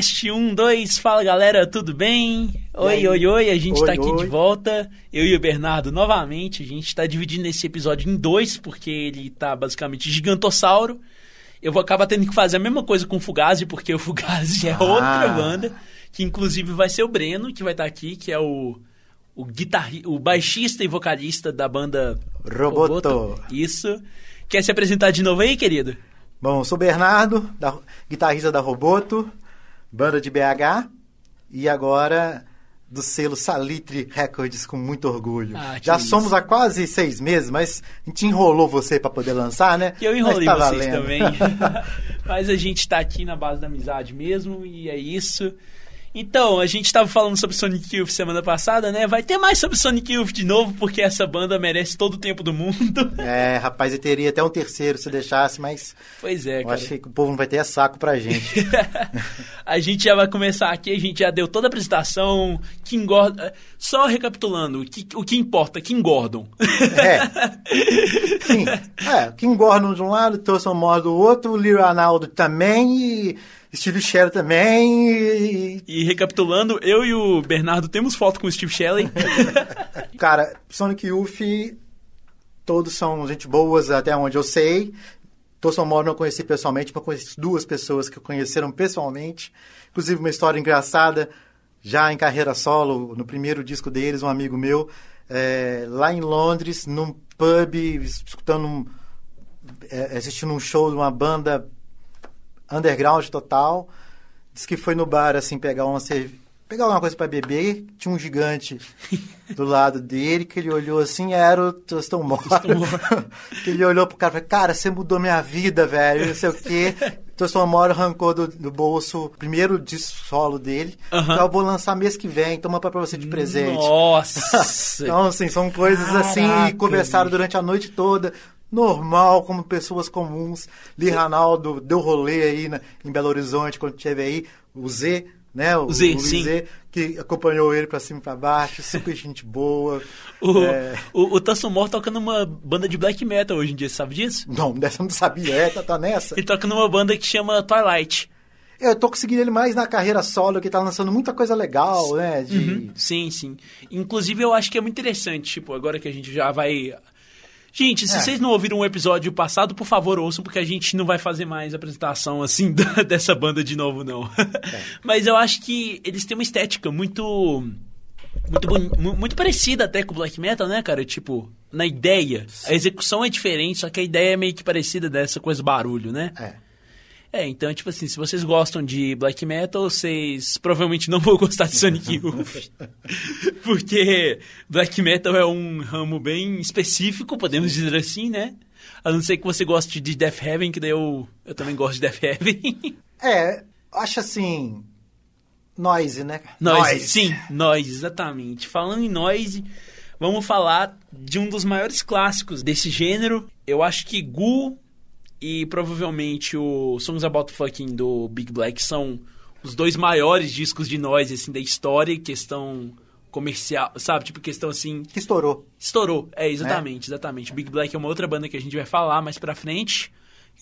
Teste 1, 2, fala galera, tudo bem? Oi, oi, oi, a gente Oi, tá aqui oi. de volta, eu e o Bernardo novamente, a gente tá dividindo esse episódio em dois, porque ele tá basicamente gigantossauro. Eu vou acabar tendo que fazer a mesma coisa com o Fugazi, porque o Fugazi é Ah. outra banda, que inclusive vai ser o Breno, que vai estar aqui, que é o, o, guitarri, o baixista e vocalista da banda Roboto. Isso. Quer se apresentar de novo aí, querido? Bom, eu sou o Bernardo, da- guitarrista da Roboto, banda de BH, e agora do selo Salitre Records com muito orgulho. Ah, Já isso. somos há quase seis meses, mas a gente enrolou você para poder lançar, né? Eu enrolei tá vocês valendo. também. Mas a gente tá aqui na base da amizade mesmo, e é isso. Então, a gente tava falando sobre Sonic Youth semana passada, né? Vai ter mais sobre Sonic Youth de novo, porque essa banda merece todo o tempo do mundo. é, rapaz, eu teria até um terceiro se deixasse, mas Pois é, eu cara. achei que o povo não vai ter saco pra gente. a gente já vai começar aqui, a gente já deu toda a apresentação, que engorda... Só recapitulando, o que, o que importa, que engordam. É. Sim. É, Kim Gordon de um lado, Thurston Moore do outro, Lee Ranaldo também, e Steve Sherry também, e... E recapitulando, eu e o Bernardo temos foto com o Steve Shelley. Cara, Sonic Youth, todos são gente boas até onde eu sei. Thurston Moore não conheci pessoalmente, mas conheci duas pessoas que conheceram pessoalmente. Inclusive uma história engraçada, já em carreira solo, no primeiro disco deles, um amigo meu, é, lá em Londres, num pub, escutando um, é, assistindo um show de uma banda underground total. Diz que foi no bar, assim, pegar uma cerveja. Pegar alguma coisa pra beber, tinha um gigante do lado dele, que ele olhou assim, era o Tostão Mora. que ele olhou pro cara e falou, cara, você mudou minha vida, velho, não sei o quê. Tostão Mora arrancou do, do bolso o primeiro disco solo dele. Aham. Então eu vou lançar mês que vem, toma pra você de presente. Nossa! Então, assim, são coisas assim, Caraca, e conversaram durante a noite toda, normal, como pessoas comuns. Lee Ranaldo deu rolê aí na- em Belo Horizonte quando esteve aí, o Z, né? O, Z, sim. Z, que acompanhou ele pra cima e pra baixo, super gente boa. O, É, o, o Thurston Moore toca numa banda de black metal hoje em dia, você sabe disso? Não, dessa eu não sabia, é, tá, tá nessa. Ele toca numa banda que chama Twilight. Eu tô conseguindo ele mais na carreira solo, que tá lançando muita coisa legal, né? De... Uhum, Sim, sim. Inclusive, eu acho que é muito interessante, tipo, agora que a gente já vai... Gente, se É. vocês não ouviram o episódio passado, por favor, ouçam, porque a gente não vai fazer mais apresentação, assim, da- dessa banda de novo, não. É. Mas eu acho que eles têm uma estética muito... Muito, boni- muito parecida até com o black metal, né, cara? Tipo, na ideia. A execução é diferente, só que a ideia é meio que parecida dessa coisa barulho, né? É. É, então, tipo assim, se vocês gostam de black metal, vocês provavelmente não vão gostar de Sonic Youth. Porque black metal é um ramo bem específico, podemos dizer assim, né? A não ser que você goste de Death Heaven, que daí eu, eu também gosto de Death Heaven. É, acho assim. Noise, né? Noise, sim, noise, exatamente. Falando em noise, vamos falar de um dos maiores clássicos desse gênero. Eu acho que Ghoul e provavelmente o Songs About Fucking do Big Black são os dois maiores discos de noise assim da história, questão comercial, sabe? Tipo questão assim, Que estourou. estourou. É, exatamente, exatamente. Big Black é uma outra banda que a gente vai falar mais pra frente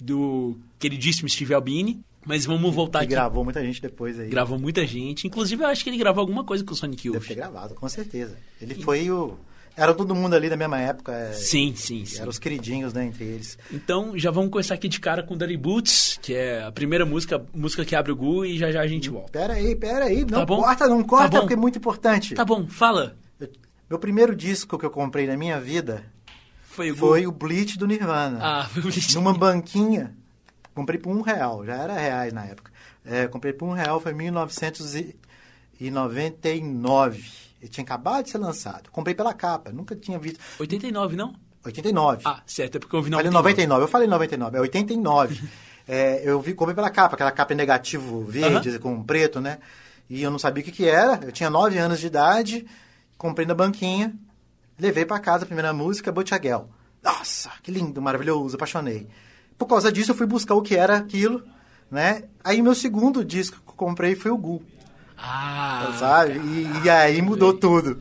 do queridíssimo Steve Albini, mas vamos voltar Que aqui. gravou muita gente depois aí. Gravou muita gente. Inclusive, eu acho que ele gravou alguma coisa com o Sonic Deve Youth. ter gravado, com certeza. Ele foi o. Era todo mundo ali da mesma época. é, Sim, sim, sim. Eram os queridinhos, né, entre eles. Então, já vamos começar aqui de cara com Dirty Boots, que é a primeira música, música que abre o Gu e já já a gente volta. Pera aí, pera aí. Não Tá corta, não Tá corta, bom. porque é muito importante. Tá bom, fala. Eu- Meu primeiro disco que eu comprei na minha vida Foi o foi o Bleach do Nirvana. Ah, foi o Bleach. Numa banquinha. Comprei por um real, já era reais na época. É, comprei por um real, foi em 1999. Ele tinha acabado de ser lançado. Comprei pela capa, nunca tinha visto. 89, não? 89. Ah, certo, é porque eu vi Falei 99. 99, eu falei 99, é 89. É, eu vi, comprei pela capa, aquela capa em negativo verde com preto, né? E eu não sabia o que, que era. Eu tinha 9 anos de idade, comprei na banquinha, levei pra casa a primeira música, Butchaguel. Nossa, que lindo, maravilhoso, apaixonei. Por causa disso, eu fui buscar o que era aquilo, né? Aí, meu segundo disco que eu comprei foi o Gu. Ah, sabe? E, e aí mudou tudo.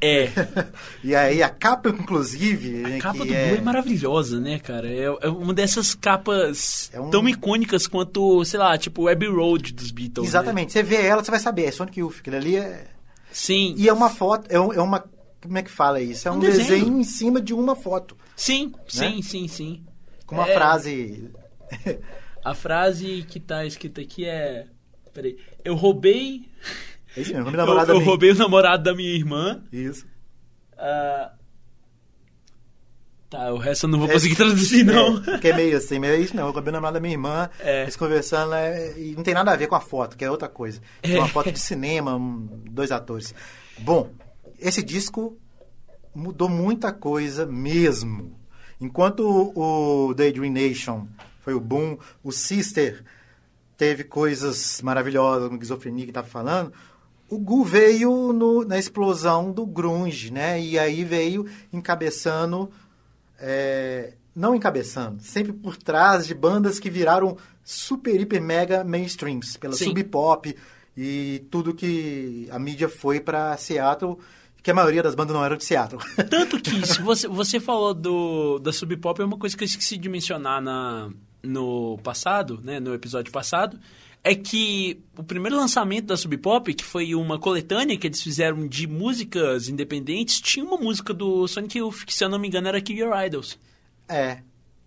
É. E aí a capa, inclusive. A né, capa do é... Blue é maravilhosa, né, cara? É, é uma dessas capas É um- tão icônicas quanto, sei lá, tipo o Abbey Road dos Beatles. né? Exatamente. Você vê ela, você vai saber. É Sonic Youth. Aquilo ali é. Sim. E é uma foto. É, um- é uma. Como é que fala isso? É um, Um desenho. desenho. em cima de uma foto. Sim, sim, sim, sim. Com uma É, frase. A frase que tá escrita aqui é. Peraí. Eu roubei. É isso mesmo. Eu, eu roubei o namorado da minha irmã. Isso. ah, Tá, o resto eu não vou conseguir traduzir, não. É, porque é meio assim, meio é isso mesmo. Eu acabei namorada da minha irmã, É. eles conversando, né, e não tem nada a ver com a foto, que é outra coisa. É uma foto de cinema, dois atores. Bom, esse disco mudou muita coisa mesmo. Enquanto o, o Daydream Nation foi o boom, o Sister teve coisas maravilhosas, como Esquizofrenia que estava falando, o Gu veio no- na explosão do grunge, né? E aí veio encabeçando, é, não encabeçando, sempre por trás de bandas que viraram super, hiper, mega mainstreams, pela Sim. sub pop e tudo que a mídia foi para Seattle, que a maioria das bandas não eram de Seattle. Tanto que se você, você falou do, da Sub Pop, é uma coisa que eu esqueci de mencionar na, no passado, né, no episódio passado, é que o primeiro lançamento da Sub Pop, que foi uma coletânea que eles fizeram de músicas independentes, tinha uma música do Sonic Youth, que se eu não me engano era Kill Your Idols. é.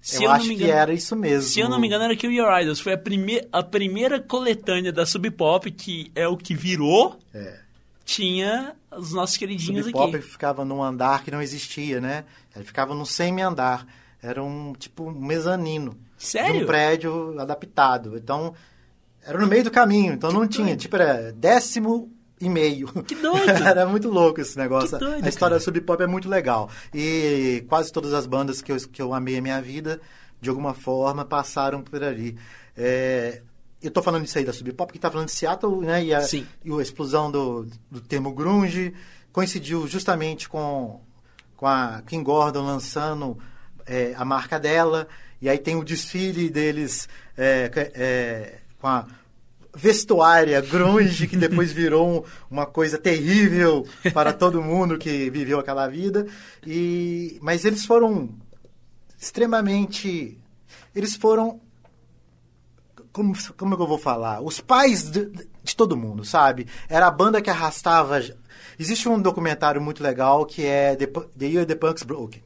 Se eu, eu não acho me que engano- era isso mesmo. Se eu não me engano era Kill Your Idols. Foi a, prime a primeira coletânea da Sub Pop, que é o que virou, É. tinha os nossos queridinhos Sub Pop aqui. ficava num andar que não existia, né? Ele ficava num semi-andar. Era um tipo um mezanino. De Sério? um prédio adaptado. Então, era no meio do caminho. Então não tinha. doido. Tipo, era décimo e meio. Que doido! era muito louco esse negócio. Que doido, a história cara. da Sub Pop é muito legal. E quase todas as bandas que eu, que eu amei a minha vida, de alguma forma, passaram por ali. É, eu tô falando isso aí da Sub Pop, que tá falando de Seattle, né? E a, Sim. e a explosão do, do termo grunge coincidiu justamente com, com a Kim Gordon lançando é, a marca dela. E aí tem o desfile deles é, é, com a vestuária grunge, que depois virou um- uma coisa terrível para todo mundo que viveu aquela vida. E, mas eles foram extremamente... Eles foram como, como é que eu vou falar? Os pais de, de todo mundo, sabe? Era a banda que arrastava. Existe um documentário muito legal que é The, The Year the Punks Broke.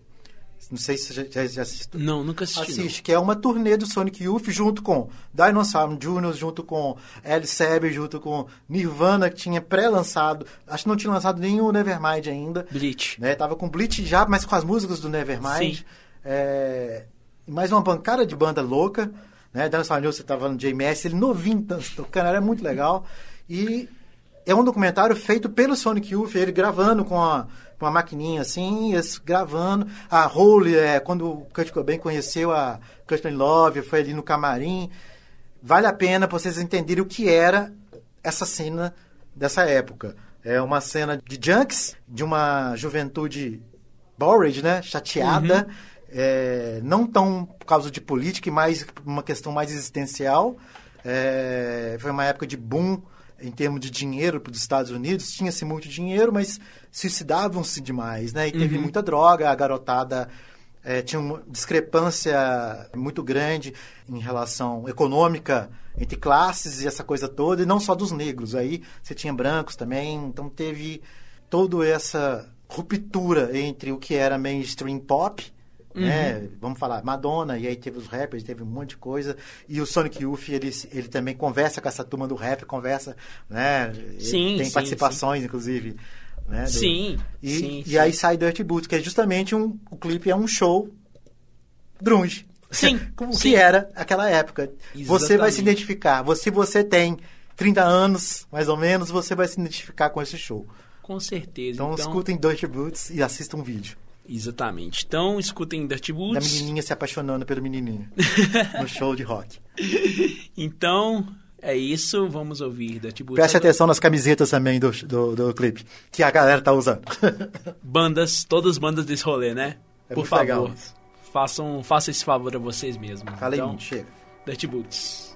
Não sei se você já, já, assistiu. Não, nunca assisti. não. Assiste, que é uma turnê do Sonic Youth junto com Dinosaur Jr., junto com Alice Saber, junto com Nirvana, que tinha pré-lançado. Acho que não tinha lançado nenhum Nevermind ainda. Bleach. Né? Tava com Bleach já, mas com as músicas do Nevermind. Sim. É, mais uma bancada de banda louca. Né? Dinosaur Jr., você tava falando de JMS, ele novinho tocando, era muito legal. E é um documentário feito pelo Sonic Youth, ele gravando com a, com uma maquininha assim, eles gravando. A Hole, é, quando o Kurt Cobain conheceu a Courtney Love, foi ali no camarim. Vale a pena pra vocês entenderem o que era essa cena dessa época. É uma cena de junks, de uma juventude bored, né? Chateada. É, não tão por causa de política, mas uma questão mais existencial. É, foi uma época de boom em termos de dinheiro para os Estados Unidos. Tinha-se muito dinheiro, mas suicidavam-se demais, né? E teve muita droga, a garotada é, tinha uma discrepância muito grande em relação econômica entre classes e essa coisa toda, e não só dos negros. Aí você tinha brancos também, então teve toda essa ruptura entre o que era mainstream pop, né? Vamos falar Madonna, e aí teve os rappers, teve um monte de coisa. E o Sonic Youth, ele, ele também conversa com essa turma do rap, conversa, né? Ele Sim, tem sim, participações, inclusive. Né? do- Sim, E, sim, e sim. aí sai Dirty Boots, que é justamente um. O clipe é um show grunge. Sim, Como sim. que era aquela época. Você vai se Exatamente. identificar. Se você tem 30 anos, mais ou menos, você vai se identificar com esse show. Com certeza. Então, Então, escutem Dirty Boots e assistam um vídeo. Exatamente. Então, escutem Dirty Da Boots. menininha se apaixonando pelo menininho. no show de rock. Então, é isso. Vamos ouvir Dirty Boots. Preste agora. atenção nas camisetas também do, do, do clipe. Que a galera tá usando. Bandas, todas as bandas desse rolê, né? É Por favor. Façam, façam esse favor a vocês mesmos. Falei então, chega. Dirty Boots.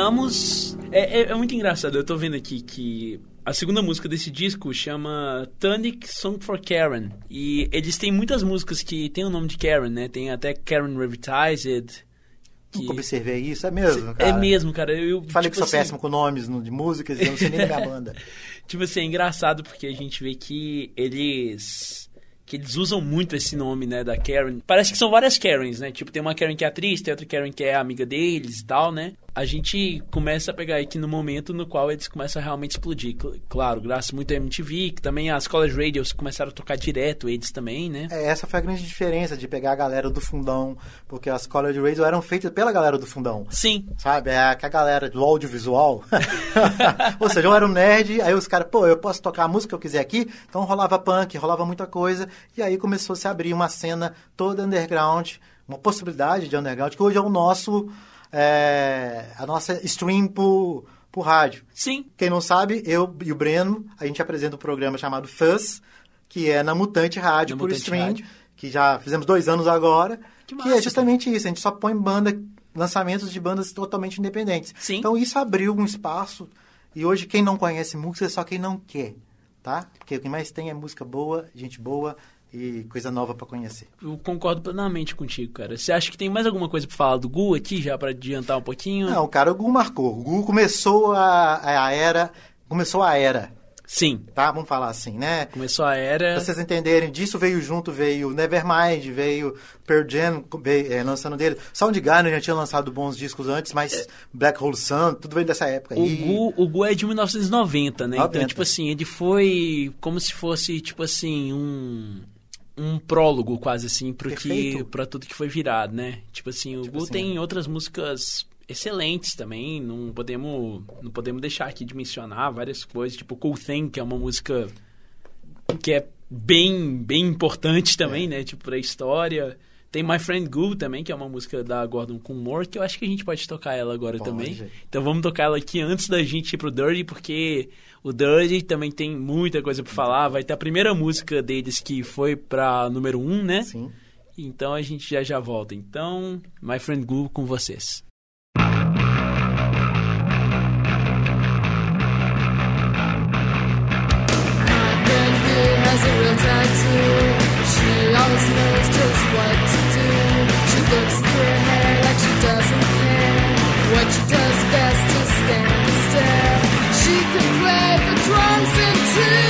Voltamos. É, é, é muito engraçado, eu tô vendo aqui que a segunda música desse disco chama Tonic Song for Karen. E eles têm muitas músicas que tem o nome de Karen, né? Tem até Karen Revitalized. Que... Nunca observei isso, é mesmo, É cara. mesmo, cara. Eu, Falei tipo que sou assim, péssimo com nomes no- de músicas e eu não sei nem da minha banda. Tipo assim, é engraçado porque a gente vê que eles. Que eles usam muito esse nome, né, da Karen. Parece que são várias Karens, né? Tipo, tem uma Karen que é atriz, tem outra Karen que é amiga deles e tal, né? A gente começa a pegar aqui no momento no qual eles começam a realmente explodir. Cl- Claro, graças muito à MTV, que também as college radios começaram a tocar direto, eles também, né? É, essa foi a grande diferença de pegar a galera do fundão, porque as college radio eram feitas pela galera do fundão. Sim, Sabe? É que a galera do audiovisual. Ou seja, eu era um nerd, aí os caras, pô, eu posso tocar a música que eu quiser aqui. Então rolava punk, rolava muita coisa. E aí começou a se abrir uma cena toda underground, uma possibilidade de underground, que hoje é o nosso. É, a nossa stream por, por rádio. sim. Quem não sabe, eu e o Breno, a gente apresenta um programa chamado Fuzz, que é na Mutante Rádio Na por Mutante stream, Rádio. que já fizemos dois anos agora, Que que, massa, é justamente isso, a gente só põe banda, lançamentos de bandas totalmente independentes. Sim. Então isso abriu um espaço, e hoje quem não conhece música é só quem não quer, tá? Porque o que mais tem é música boa, gente boa e coisa nova pra conhecer. Eu concordo plenamente contigo, cara. Você acha que tem mais alguma coisa pra falar do Gu aqui, já pra adiantar um pouquinho? Não, cara, o Gu marcou. O Gu começou a, a era, começou a era, Sim, tá? Vamos falar assim, né? começou a era. Pra vocês entenderem, disso veio junto, veio Nevermind, veio Pearl Jam veio, é, lançando dele. Soundgarden já tinha lançado bons discos antes, mas Black Hole Sun, tudo veio dessa época O aí. Gu, o Gu é de 1990, né? Então, 90. tipo assim, ele foi como se fosse, tipo assim, um um prólogo quase assim pro que para tudo que foi virado, né? Tipo assim, o Tipo Gu assim, tem outras músicas excelentes também, não podemos não podemos deixar aqui de mencionar várias coisas, tipo Cool Thing, que é uma música que é bem bem importante também, né? Tipo pra história. Tem My Friend Gu também, que é uma música da Gordon com Moore, que eu acho que a gente pode tocar ela agora Pode. também. Então vamos tocar ela aqui antes da gente ir pro Dirty, porque o Dirty também tem muita coisa pra falar. Vai ter a primeira música deles que foi pra número 1, um, né? Sim. Então a gente já já volta. Então, My Friend Gu com vocês. What to do. She looks through her hair like she doesn't care. What she does best is stand and stare. She can play the drums in two.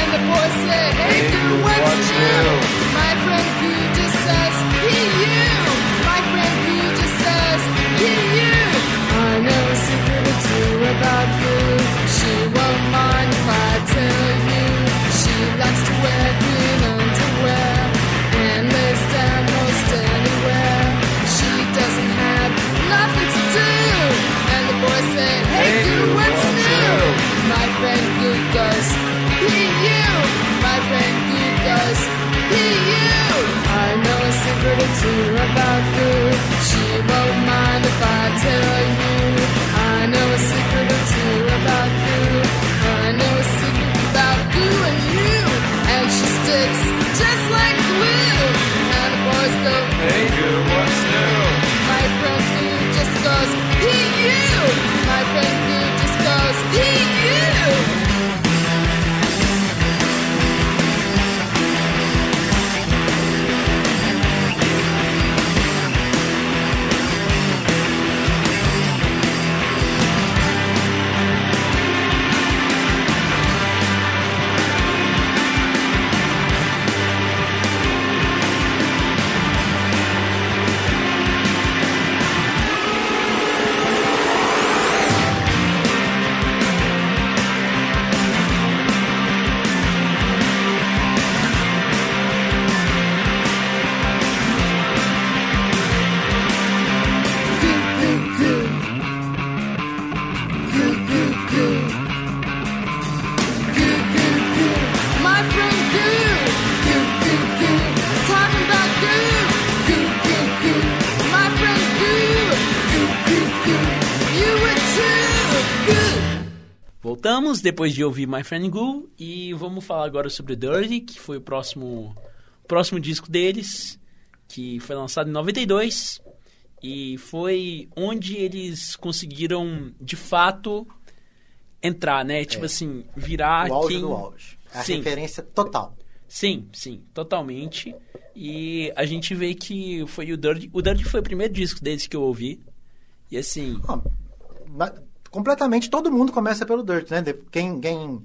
And the boys say, Hey, dude, what's new? My friend who just says, He, you. My friend who just says, He, you. I know a secret or two about you. She won't mind if I tell you. She likes to wear about Goo. She won't mind if I tell you. Voltamos depois de ouvir My Friend Gu e vamos falar agora sobre Dirty, que foi o próximo próximo disco deles, que foi lançado em 92. E foi onde eles conseguiram, de fato, entrar, né? Tipo assim, virar É. o auge quem... do auge. A Sim. referência total. Sim, sim, totalmente. E a gente vê que foi o Dirty. O Dirty foi o primeiro disco deles que eu ouvi. E assim, Bom, ma- completamente todo mundo começa pelo Dirt, né? Quem, quem,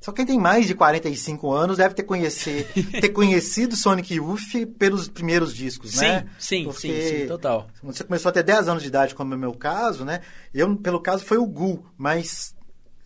só quem tem mais de 45 anos deve ter, conhecer, ter conhecido Sonic Youth pelos primeiros discos, sim, né? sim, Porque sim, sim, total. Você começou a ter 10 anos de idade, como é o meu caso, né? Eu, pelo caso, foi o Gu, mas,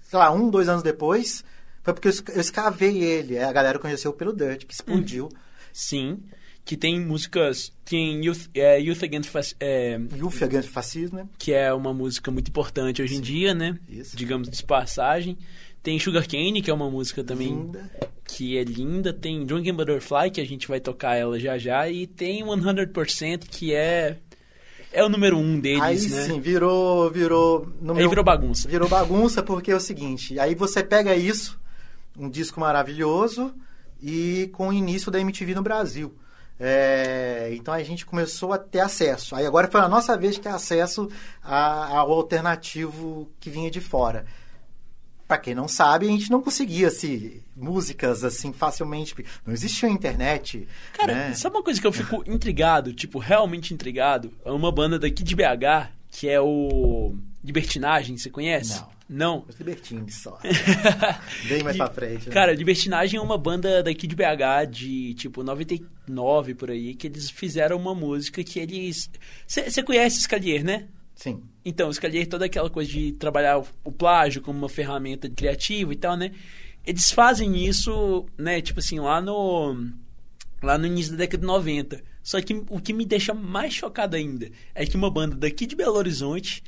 sei lá, um, dois anos depois, foi porque eu esc- eu escavei ele. A galera conheceu pelo Dirt, que explodiu. Sim. Que tem músicas. Tem Youth, é, Youth Against Fac- é, Youth Against Fascismo, né? que é uma música muito importante hoje em dia, né? Isso. Digamos de passagem. Tem Sugar Cane, que é uma música também Linda. que é linda. Tem Drunken Butterfly, que a gente vai tocar ela já já. E tem 100%, que é. É o número um deles, Aí né? sim, virou, virou... No Aí virou bagunça. Virou bagunça porque é o seguinte, aí você pega isso, um disco maravilhoso, e com o início da MTV no Brasil. É, então a gente começou a ter acesso. Aí agora foi a nossa vez de ter acesso a- ao alternativo que vinha de fora. Pra quem não sabe, a gente não conseguia assim, músicas assim facilmente. Não existia internet. Cara, né? sabe uma coisa que eu fico intrigado, tipo, realmente intrigado? É uma banda daqui de BH, que é o Libertinagem, você conhece? Não. Não? Os libertines só. Bem mais pra frente. né? Cara, Libertinagem é uma banda daqui de BH de, tipo, 99 por aí, que eles fizeram uma música que eles... Você conhece Scalier, né? Sim. Então, o Scalier, toda aquela coisa de trabalhar o, o plágio como uma ferramenta criativa e tal, né? Eles fazem isso, né, tipo assim, lá no lá no início da década de 90. Só que o que me deixa mais chocado ainda é que uma banda daqui de Belo Horizonte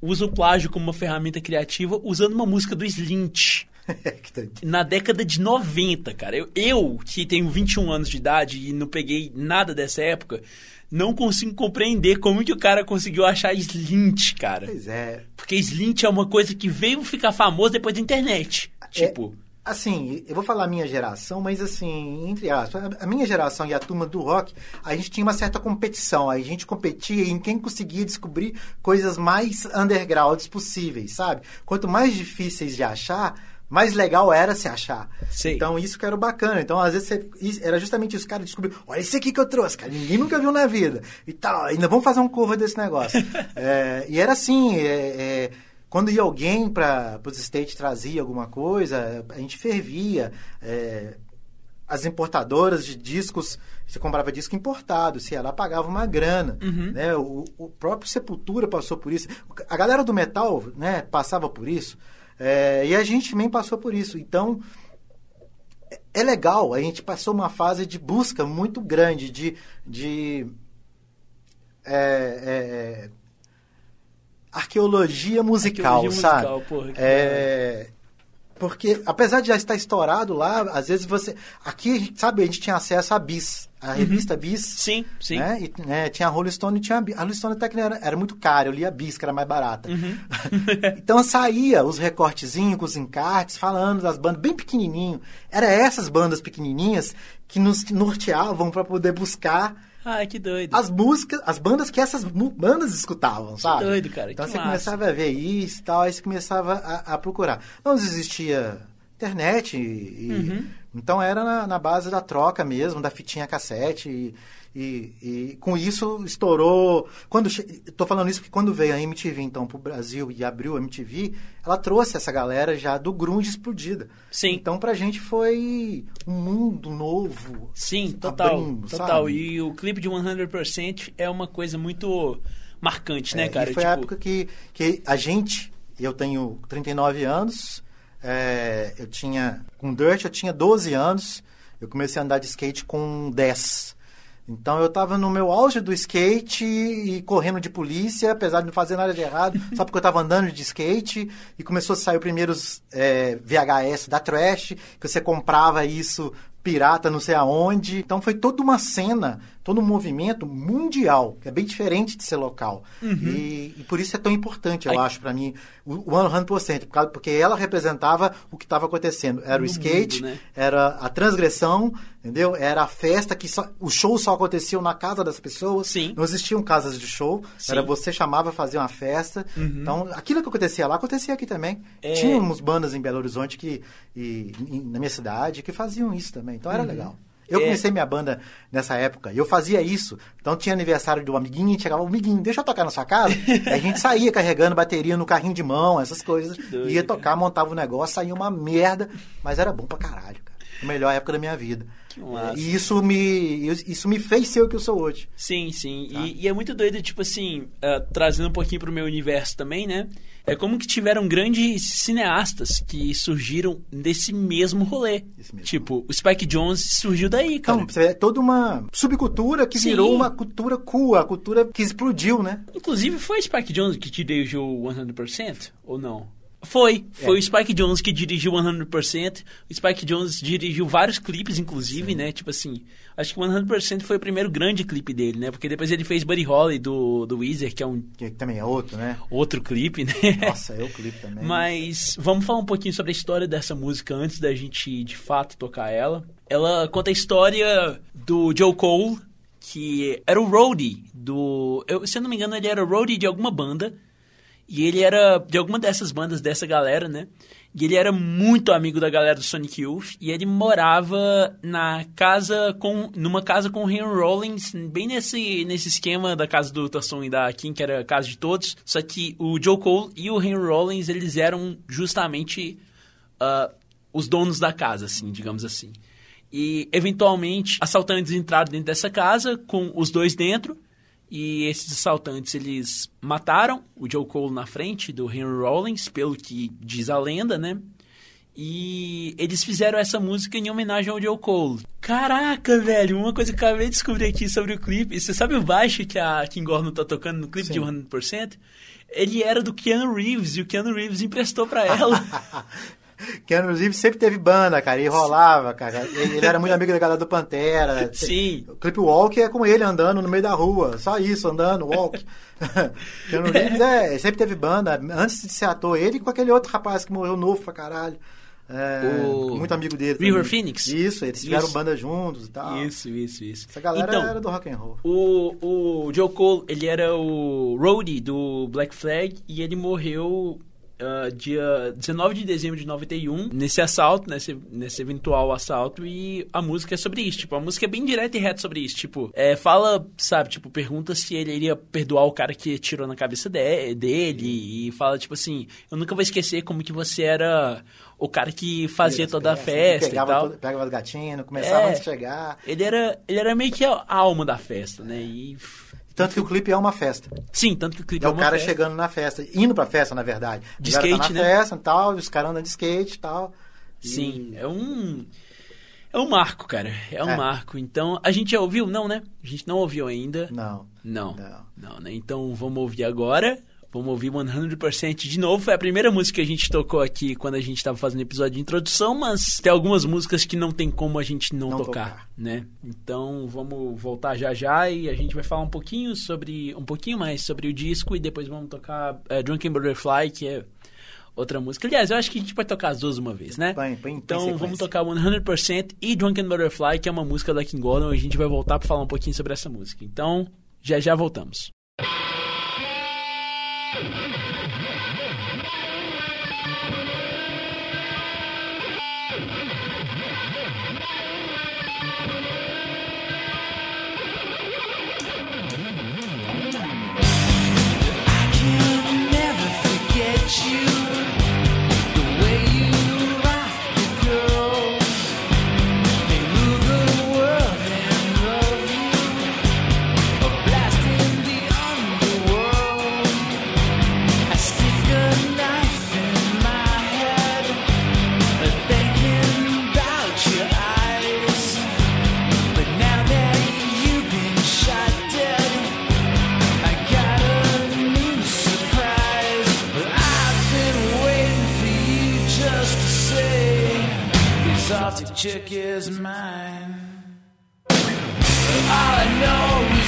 usa o plágio como uma ferramenta criativa usando uma música do Slint doido. na década de 90, cara. Eu, eu, que tenho 21 anos de idade e não peguei nada dessa época, não consigo compreender como que o cara conseguiu achar Slint, cara. Pois é. Porque Slint é uma coisa que veio ficar famoso depois da internet. Tipo, Assim, eu vou falar a minha geração, mas assim, entre aspas, a minha geração e a turma do rock, a gente tinha uma certa competição. A gente competia em quem conseguia descobrir coisas mais undergrounds possíveis, sabe? Quanto mais difíceis de achar, mais legal era se achar. Sei. Então, isso que era bacana. Então, às vezes, você- era justamente isso. Cara descobriu, olha esse aqui que eu trouxe, cara. Ninguém nunca viu na vida. E tal, ainda vamos fazer um cover desse negócio. É, e era assim, é, é, quando ia alguém para os States trazia alguma coisa, a gente fervia. é, as importadoras de discos, você comprava disco importado, se ela pagava uma grana, né? O, o próprio Sepultura passou por isso. A galera do metal, né, passava por isso. É, e a gente também passou por isso. Então, é- é legal. A gente passou uma fase de busca muito grande de, de é, é, arqueologia musical, Arqueologia sabe? musical, porra, É, porque, apesar de já estar estourado lá, às vezes você. Aqui, a gente, sabe, a gente tinha acesso à Bis, a revista Bis. sim, sim. Né? E, né, tinha a Rolling Stone e tinha a Bis. A Rolling Stone até que era, era muito cara, eu lia a Bis, que era mais barata. Uhum. então saía os recortezinhos com os encartes, falando das bandas bem pequenininho. Era essas bandas pequenininhas que nos norteavam para poder buscar Ai, que doido. as músicas, as bandas que essas bandas escutavam, sabe? doido, cara, Então que você massa. começava a ver isso e tal, aí você começava a, a procurar. Não existia internet, e, e- Uhum. Então era na, na base da troca mesmo, da fitinha cassete, e, e- e com isso estourou. Quando tô falando isso porque quando veio a MTV então pro Brasil e abriu a MTV, ela trouxe essa galera já do grunge explodida. Sim. Então pra gente foi um mundo novo. Sim, total. abrindo, total. sabe? E o clipe de 100% é uma coisa muito marcante, né, É, cara? E foi Tipo, a época que, que a gente, eu tenho 39 anos, é, eu tinha, com Dirt eu tinha 12 anos, eu comecei a andar de skate com 10. Então eu tava no meu auge do skate e correndo de polícia, apesar de não fazer nada de errado, só porque eu tava andando de skate e começou a sair os primeiros é, VHS da Trash, que você comprava isso pirata não sei aonde. Então foi toda uma cena, todo um movimento mundial, que é bem diferente de ser local. E, e por isso é tão importante, eu Ai. acho, para mim, o o 100%, por causa- porque ela representava o que estava acontecendo. Era o No skate, mundo, né? era a transgressão, Entendeu? Era a festa que só, os shows só aconteciam na casa das pessoas. Sim. Não existiam casas de show. Sim. Era você chamava, fazia uma festa. Então, aquilo que acontecia lá, acontecia aqui também. É. Tínhamos bandas em Belo Horizonte que, e, e na minha cidade que faziam isso também. Então, era legal. Eu É. comecei minha banda nessa época e eu fazia isso. Então tinha aniversário do amiguinho e chegava o amiguinho, deixa eu tocar na sua casa. A gente saía carregando bateria no carrinho de mão, essas coisas. doido, ia cara. tocar, montava o negócio, saía uma merda, mas era bom pra caralho, cara. A melhor época da minha vida. Que massa. E isso me, isso me fez ser o que eu sou hoje. Sim, sim. Tá. E, e é muito doido, tipo assim, ah, trazendo um pouquinho pro meu universo também, né? É como que tiveram grandes cineastas que surgiram desse mesmo rolê. Mesmo. Tipo, o Spike Jones surgiu daí, cara. Então, é toda uma subcultura que Sim. virou uma cultura cool, a cultura que explodiu, né? Inclusive, foi o Spike Jones que dirigiu 100%? Ou não? Foi. Foi É. o Spike Jones que dirigiu 100%. O Spike Jones dirigiu vários clipes, inclusive, né? Tipo assim, acho que 100% foi o primeiro grande clipe dele, né? Porque depois ele fez Buddy Holly do, do Weezer, que é um Que também é outro, né? outro clipe, né? Nossa, eu clipe também. Mas vamos falar um pouquinho sobre a história dessa música antes da gente de fato tocar ela. Ela conta a história do Joe Cole, que era o roadie do. Eu, se eu não me engano, ele era o roadie de alguma banda. E ele era de alguma dessas bandas dessa galera, né? E ele era muito amigo da galera do Sonic Youth. E ele morava na casa com. numa casa com o Henry Rollins, bem nesse, nesse esquema da casa do Tasson e da Kim, que era a casa de todos. Só que o Joe Cole e o Henry Rollins, eles eram justamente ah, os donos da casa, assim, digamos assim. E, eventualmente, assaltantes entraram dentro dessa casa com os dois dentro. E esses assaltantes, eles mataram o Joe Cole na frente do Henry Rollins, pelo que diz a lenda, né? E eles fizeram essa música em homenagem ao Joe Cole. Caraca, velho, uma coisa que eu acabei de descobrir aqui sobre o clipe. Você sabe o baixo que a Kim Gordon tá tocando no clipe de Sim. 100%? Ele era do Keanu Reeves e o Keanu Reeves emprestou pra ela. Keanu Reeves sempre teve banda, cara, e rolava, cara. Ele, ele era muito amigo da galera do Pantera. Sim. O clipe Walk é com ele andando no meio da rua, só isso, andando, Walk. Keanu Reeves é, sempre teve banda, antes de ser ator, ele com aquele outro rapaz que morreu novo pra caralho. É, O muito amigo dele. River também. Phoenix? Isso, eles tiveram Isso. banda juntos e tal. Isso, isso, isso. Essa galera então, era do rock and roll. O, o Joe Cole, ele era o roadie do Black Flag e ele morreu ah, dia 19 de dezembro de 91 nesse assalto, nesse, nesse eventual assalto e a música é sobre isso, tipo, a música é bem direta e reta sobre isso, tipo, é, fala, sabe, tipo, pergunta se ele iria perdoar o cara que atirou na cabeça de- dele e fala, tipo assim, eu nunca vou esquecer como que você era o cara que fazia toda a festas, festa e pegava, tal. todo- pegava as gatinhas, começava É. antes de chegar. Ele era, ele era meio que a alma da festa, né? E Tanto que o clipe é uma festa. sim, tanto que o clipe É é o uma cara festa. chegando na festa, indo pra festa, na verdade. De O cara skate, tá na né? festa e tal, os caras andam de skate e tal. E- Sim, é um é um marco, cara. É um É. marco. Então, a gente já ouviu? Não, né? A gente não ouviu ainda. Não. Não. Não. Não, né? Então, vamos ouvir agora. Vamos ouvir 100% de novo. Foi a primeira música que a gente tocou aqui quando a gente estava fazendo o episódio de introdução, mas tem algumas músicas que não tem como a gente não, Não tocar, tocar. né? Então, vamos voltar já já e a gente vai falar um pouquinho sobre um pouquinho mais sobre o disco e depois vamos tocar eh, Drunken Butterfly, que é outra música. Aliás, eu acho que a gente vai tocar as duas uma vez, né? Põe- põe- põe em então, vamos tocar 100% e Drunken Butterfly, que é uma música da King Gordon, e a gente vai voltar para falar um pouquinho sobre essa música. Então, já já voltamos. Thank you. Chick is mine. All I know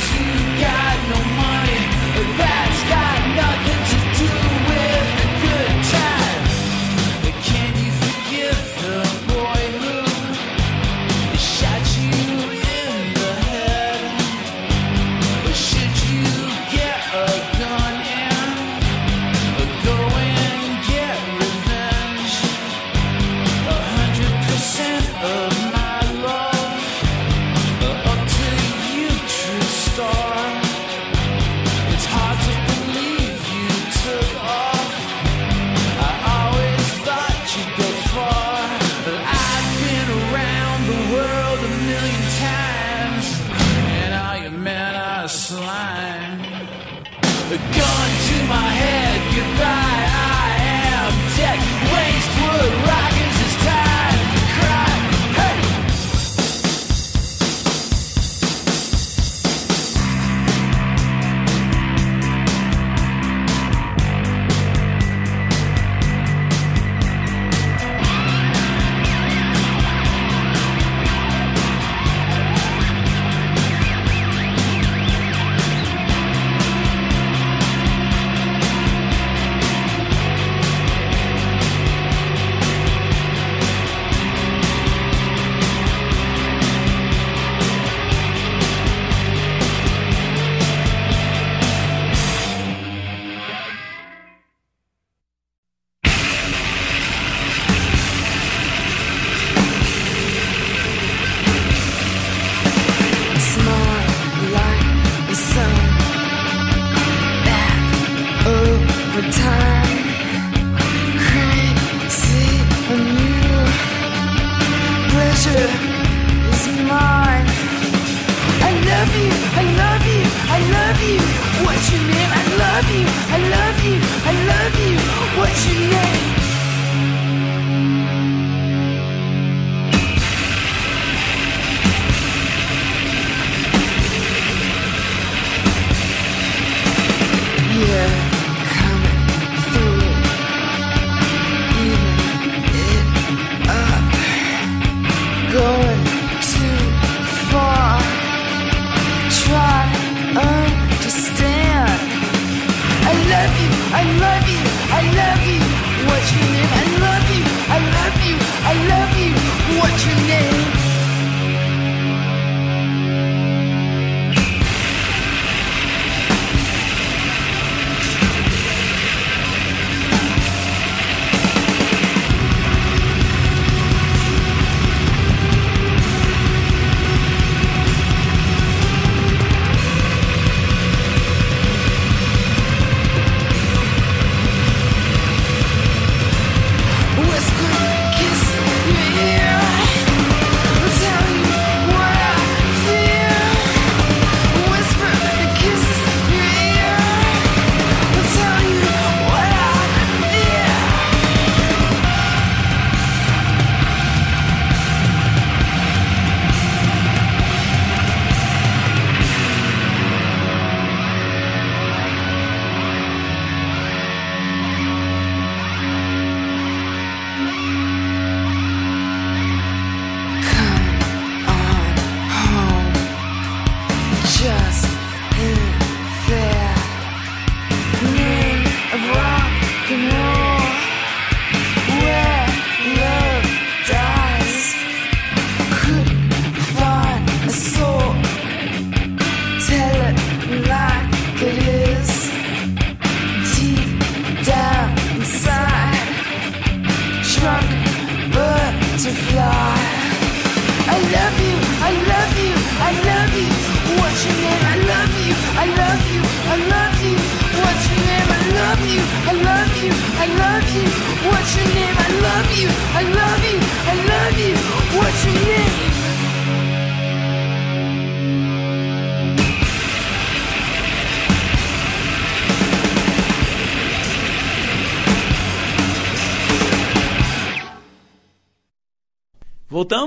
My head, goodbye,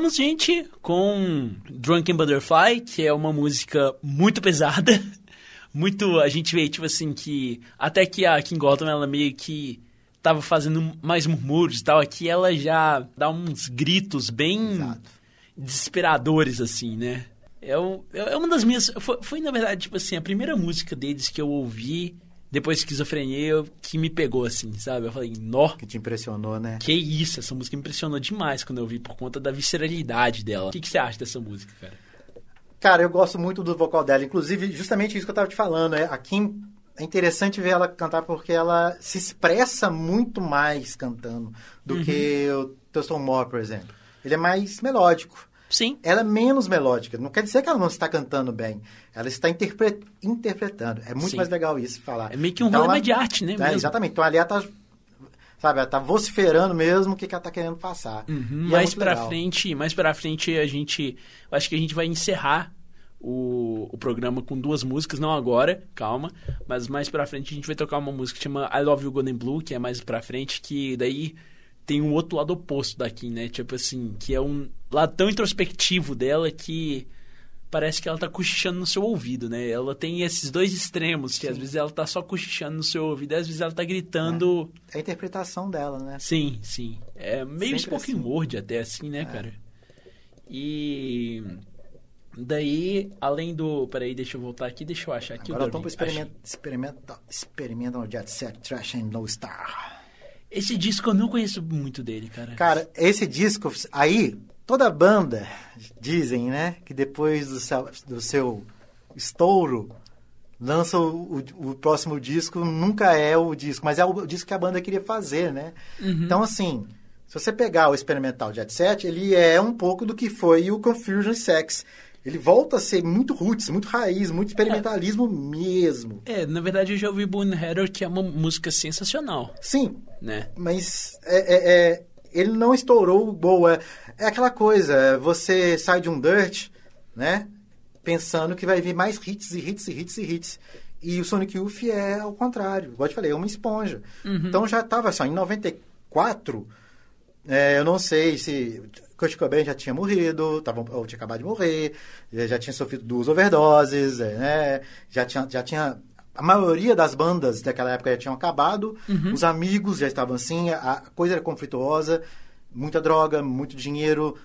Voltamos, gente, com Drunken Butterfly, que é uma música muito pesada. Muito. A gente vê, tipo assim, que. Até que a King Gotham, ela meio que tava fazendo mais murmúrios e tal. Aqui ela já dá uns gritos bem Exato. desesperadores, assim, né? É, o- é uma das minhas. Foi, foi, na verdade, tipo assim, a primeira música deles que eu ouvi depois de esquizofrenia que me pegou, assim, sabe? Eu falei, nó. Que te impressionou, né? Que isso, essa música me impressionou demais quando eu vi por conta da visceralidade dela. O que, que você acha dessa música, cara? Cara, eu gosto muito do vocal dela. Inclusive, justamente isso que eu tava te falando. É, a Kim, é interessante ver ela cantar porque ela se expressa muito mais cantando do que o Thurston Moore, por exemplo. Ele é mais melódico. Sim. Ela é menos melódica. Não quer dizer que ela não está cantando bem. Ela está interpre- interpretando. É muito Sim. mais legal isso falar. É meio que um Então, rolê ela- de arte, né? É, exatamente. Então ali ela tá Sabe, ela tá vociferando mesmo o que, que ela tá querendo passar. E é Uhum. mais pra legal. frente, mais pra frente a gente, acho que a gente vai encerrar o, o programa com duas músicas, não agora, calma, mas mais pra frente a gente vai tocar uma música que chama I Love You Golden Blue, que é mais pra frente, que daí tem um outro lado oposto daqui, né? Tipo assim, que é um lado tão introspectivo dela que parece que ela tá cochichando no seu ouvido, né? Ela tem esses dois extremos, que às vezes ela tá só cochichando no seu ouvido, e às vezes ela tá gritando... É a interpretação dela, né? Sim, sim. É meio Sempre spoken assim. word até assim, né, cara? E daí, além do, peraí, deixa eu voltar aqui, deixa eu achar aqui Agora o vamos Dormin. pro experimento, experimenta, experimenta no Jet Set Trash and No Star. Esse disco eu não conheço muito dele, cara. Cara, esse disco, aí, toda banda, dizem, né, que depois do seu, do seu estouro, lança o, o- o próximo disco, nunca é o disco, mas é o disco que a banda queria fazer, né? Então, assim, se você pegar o Experimental Jet Set, ele é um pouco do que foi o Confusion Sex. Ele volta a ser muito roots, muito raiz, muito experimentalismo mesmo. É, na verdade eu já ouvi Boone Header, que é uma música sensacional, Sim, né? Mas é, é- é- ele não estourou boa. É aquela coisa, é, você sai de um dirt, né? Pensando que vai vir mais hits e hits e hits e hits. E o Sonic Youth é ao contrário. Igual eu te falei, é uma esponja. Então já estava assim, ó, em 94, é, eu não sei se Kurt Cobain já tinha morrido, tava, ou tinha acabado de morrer, eh, já tinha sofrido duas overdoses, eh, né? Já tinha, já tinha a maioria das bandas daquela época já tinham acabado, os amigos já estavam assim, a coisa era conflituosa, muita droga, muito dinheiro,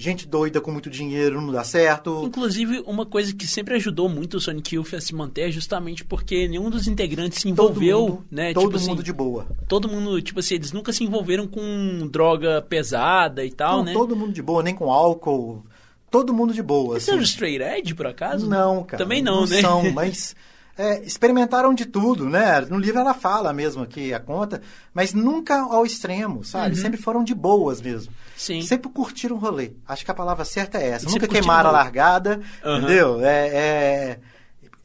gente doida com muito dinheiro não dá certo. Inclusive, uma coisa que sempre ajudou muito o Sonic Youth a se manter é justamente porque nenhum dos integrantes se Todo envolveu, mundo, né? todo tipo mundo assim, de boa. todo mundo, tipo assim, eles nunca se envolveram com droga pesada e tal, Não, né? Todo mundo de boa, nem com álcool, todo mundo de boa. Esse assim. era Straight Edge, por acaso? Não, cara. Também não, né? são, mas é, experimentaram de tudo, né? No livro ela fala mesmo aqui a conta, mas nunca ao extremo, sabe? Sempre foram de boas mesmo. Uhum. Sim. Sempre curtiram o rolê. Acho que a palavra certa é essa. Sempre nunca queimaram a largada, Aham. entendeu? É, é,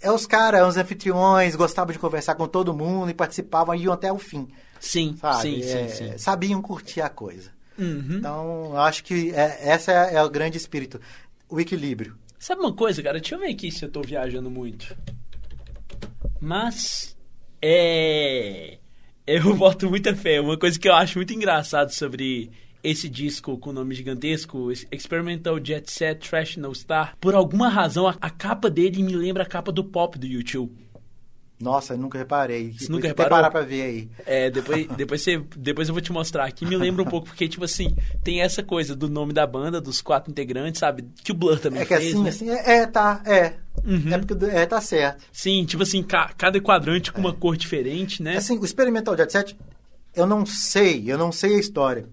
é os caras, os anfitriões, gostavam de conversar com todo mundo e participavam, iam até o fim, Sim, sabe? sim, É, sim, sim. Sabiam curtir a coisa. Uhum. Então, acho que é, essa é, é o grande espírito. O equilíbrio. Sabe uma coisa, cara? Deixa eu ver aqui se eu tô viajando muito. Mas. É. Eu boto muita fé. Uma coisa que eu acho muito engraçado sobre esse disco com nome gigantesco, Experimental Jet Set Trash No Star, por alguma razão a, a capa dele me lembra a capa do pop do YouTube. Nossa, nunca reparei. Você nunca reparou? parar pra ver aí. É, depois, depois, você, depois eu vou te mostrar aqui. Me lembra um pouco, porque, tipo assim, tem essa coisa do nome da banda, dos quatro integrantes, sabe? Que o Blur também É que fez, assim, né? assim, é, é, tá, é. Uhum. É porque é, tá certo. Sim, tipo assim, ca- cada quadrante com uma cor diferente, né? Assim, o Experimental Jet Set, eu não sei, eu não sei a história.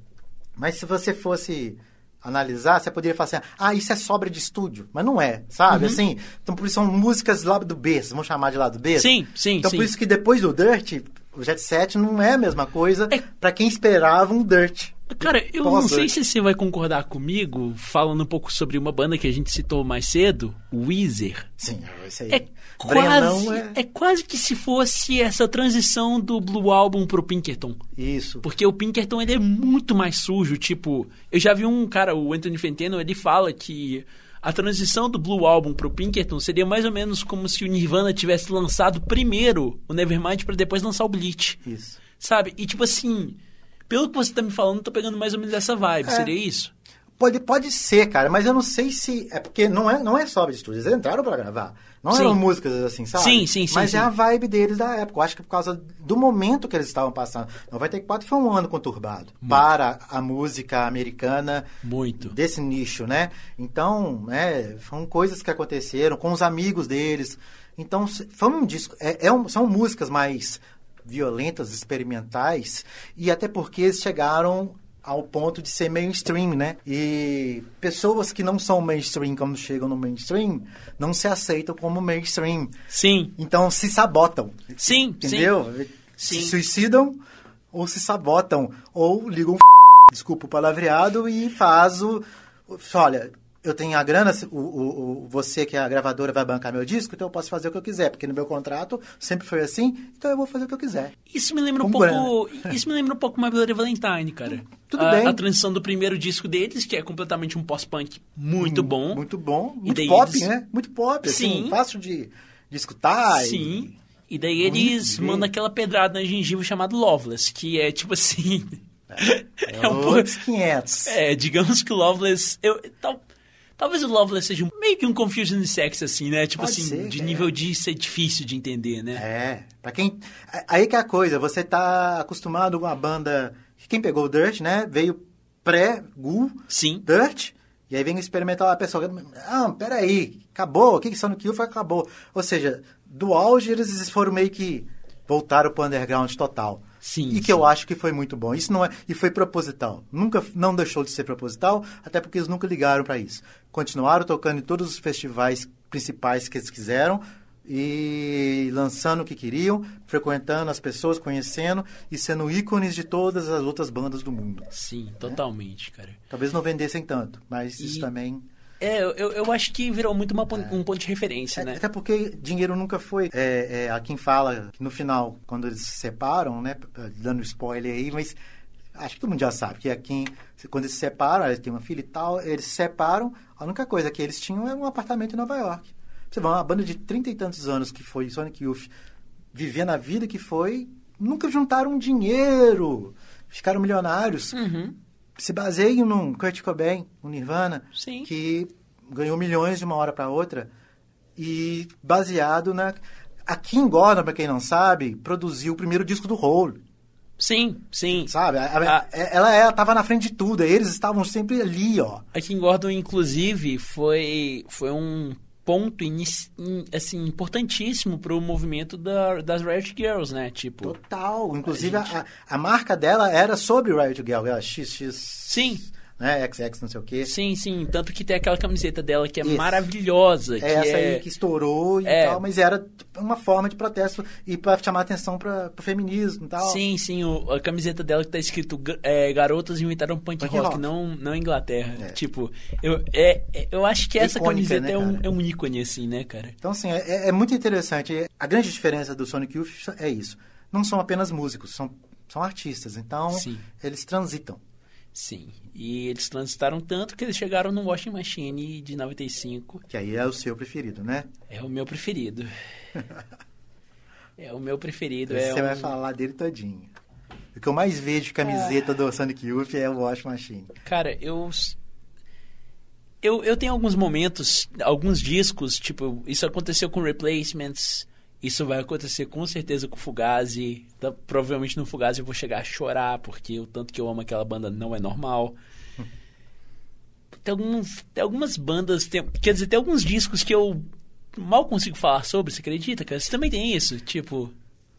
Mas se você fosse analisar, você poderia falar assim, ah, isso é sobra de estúdio. Mas não é, sabe? Uhum. Assim, então por isso são músicas lá do B, vamos chamar de lado B. Sim, sim, Então sim. por isso que depois do Dirt, o Jet Set não é a mesma coisa É. pra quem esperava um Dirt. Cara, eu Pós não sei Dirt. se você vai concordar comigo, falando um pouco sobre uma banda que a gente citou mais cedo, o Weezer. Sim, isso aí. É quase, é... é quase que se fosse essa transição do Blue Album pro Pinkerton. Isso. Porque o Pinkerton ele é muito mais sujo, tipo, eu já vi um cara, o Anthony Fentano, ele fala que a transição do Blue Album pro Pinkerton seria mais ou menos como se o Nirvana tivesse lançado primeiro o Nevermind pra depois lançar o Bleach. Isso. Sabe? E tipo assim, pelo que você tá me falando, eu tô pegando mais ou menos essa vibe, É. seria isso? Pode, pode ser, cara, mas eu não sei se. É porque não é, não é só de estúdio. Eles entraram pra gravar. Não Sim. eram músicas assim, sabe? Sim, sim, sim, Mas sim. é a vibe deles da época. Eu acho que por causa do momento que eles estavam passando. 94 foi um ano conturbado para a música americana Muito. desse nicho, né? Então, né, foram coisas que aconteceram com os amigos deles. Então, foi um disco. É, é um- são músicas mais violentas, experimentais, e até porque eles chegaram ao ponto de ser mainstream, né? E pessoas que não são mainstream, quando chegam no mainstream, não se aceitam como mainstream. Sim, Então se sabotam. sim, Entendeu? Sim. Se suicidam ou se sabotam. Ou ligam desculpa o palavreado, e faz o. Olha, eu tenho a grana, o, o, o- você que é a gravadora vai bancar meu disco, então eu posso fazer o que eu quiser, porque no meu contrato sempre foi assim, então eu vou fazer o que eu quiser. Isso me lembra um pouco. Isso me lembra um pouco My Bloody Valentine, cara. Tudo a, bem. A transição do primeiro disco deles, que é completamente um pós-punk muito bom. Muito bom, E muito pop, eles- né? Muito pop, assim, Sim. fácil de, de escutar. e- Sim. E daí eles mandam aquela pedrada na gengiva chamada Loveless, que é tipo assim. É, é um pouco. outros 500. É, digamos que o Loveless. Eu, tal, talvez o Loveless seja um- meio que um Confusion Sex, assim, né? Tipo Pode assim, ser, de é. nível de ser difícil de entender, né? É, pra quem... Aí que é a coisa, você tá acostumado com uma banda... Quem pegou o Dirt, né? Veio pré-Gu, Sim. Dirt, e aí vem experimentar a pessoa. Ah, peraí, acabou, o que que Sonic Youth acabou? Ou seja, do auge eles foram meio que voltaram pro underground total. Sim, E que sim. eu acho que foi muito bom. Isso não é e foi proposital. Nunca não deixou de ser proposital, até porque eles nunca ligaram para isso. Continuaram tocando em todos os festivais principais que eles quiseram e lançando o que queriam, frequentando as pessoas, conhecendo e sendo ícones de todas as outras bandas do mundo. Sim, totalmente, cara. Talvez não vendessem tanto, mas isso E- também. É, eu, eu acho que virou muito uma pon- um ponto de referência, É, né? Até porque dinheiro nunca foi. É, é, a quem fala que no final, quando eles se separam, né? Dando spoiler aí, mas acho que todo mundo já sabe que a quem, quando eles se separam, eles têm uma filha e tal, eles se separam, a única coisa que eles tinham era um apartamento em Nova York. Você vê, uma banda de trinta e tantos anos que foi Sonic Youth, vivendo a vida que foi, nunca juntaram dinheiro, ficaram milionários. Uhum. Se baseiam num Kurt Cobain, um Nirvana, Sim. que ganhou milhões de uma hora para outra e baseado na a Kim Gordon, para quem não sabe, produziu o primeiro disco do Hole, Sim, sim. sabe? A- a- Ah. ela ela estava na frente de tudo, eles estavam sempre ali, ó. A Kim Gordon, inclusive, foi, foi um ponto assim, importantíssimo pro movimento da- das Riot Girls, né? Tipo, Total, inclusive A a, gente- a, a marca dela era sobre Riot Girl, era XX, Sim. Né, XX não sei o quê. sim, sim. Tanto que tem aquela camiseta dela que é Isso. maravilhosa. que É essa é... aí que estourou e É. tal, mas era uma forma de protesto e para chamar atenção para o feminismo e tal. Sim, sim, o- a camiseta dela que tá escrito é, Garotas inventaram punk, Punk rock, rock. Não, não Inglaterra. É. Tipo, eu, é, é- eu acho que essa Icônica, camiseta né, é, um, é um ícone, assim, né, cara? Então, assim, é, é muito interessante. A grande diferença do Sonic Youth é isso. Não são apenas músicos, são, são artistas. Então, Sim. eles transitam. Sim. E eles transitaram tanto que eles chegaram no Washing Machine de 95. Que aí é o seu preferido, né? É o meu preferido. é o meu preferido. Você é vai um- falar dele todinho. O que eu mais vejo de camiseta do Sonic Youth é o Wash Machine. Cara, eu. Eu, eu tenho alguns momentos, alguns discos, tipo, isso aconteceu com Replacements, isso vai acontecer com certeza com Fugazi. tá- provavelmente no Fugazi eu vou chegar a chorar, porque o tanto que eu amo aquela banda não é normal. Tem, algum, tem algumas bandas, tem- quer dizer, tem alguns discos que eu mal consigo falar sobre, você acredita, cara? Você também tem isso, tipo.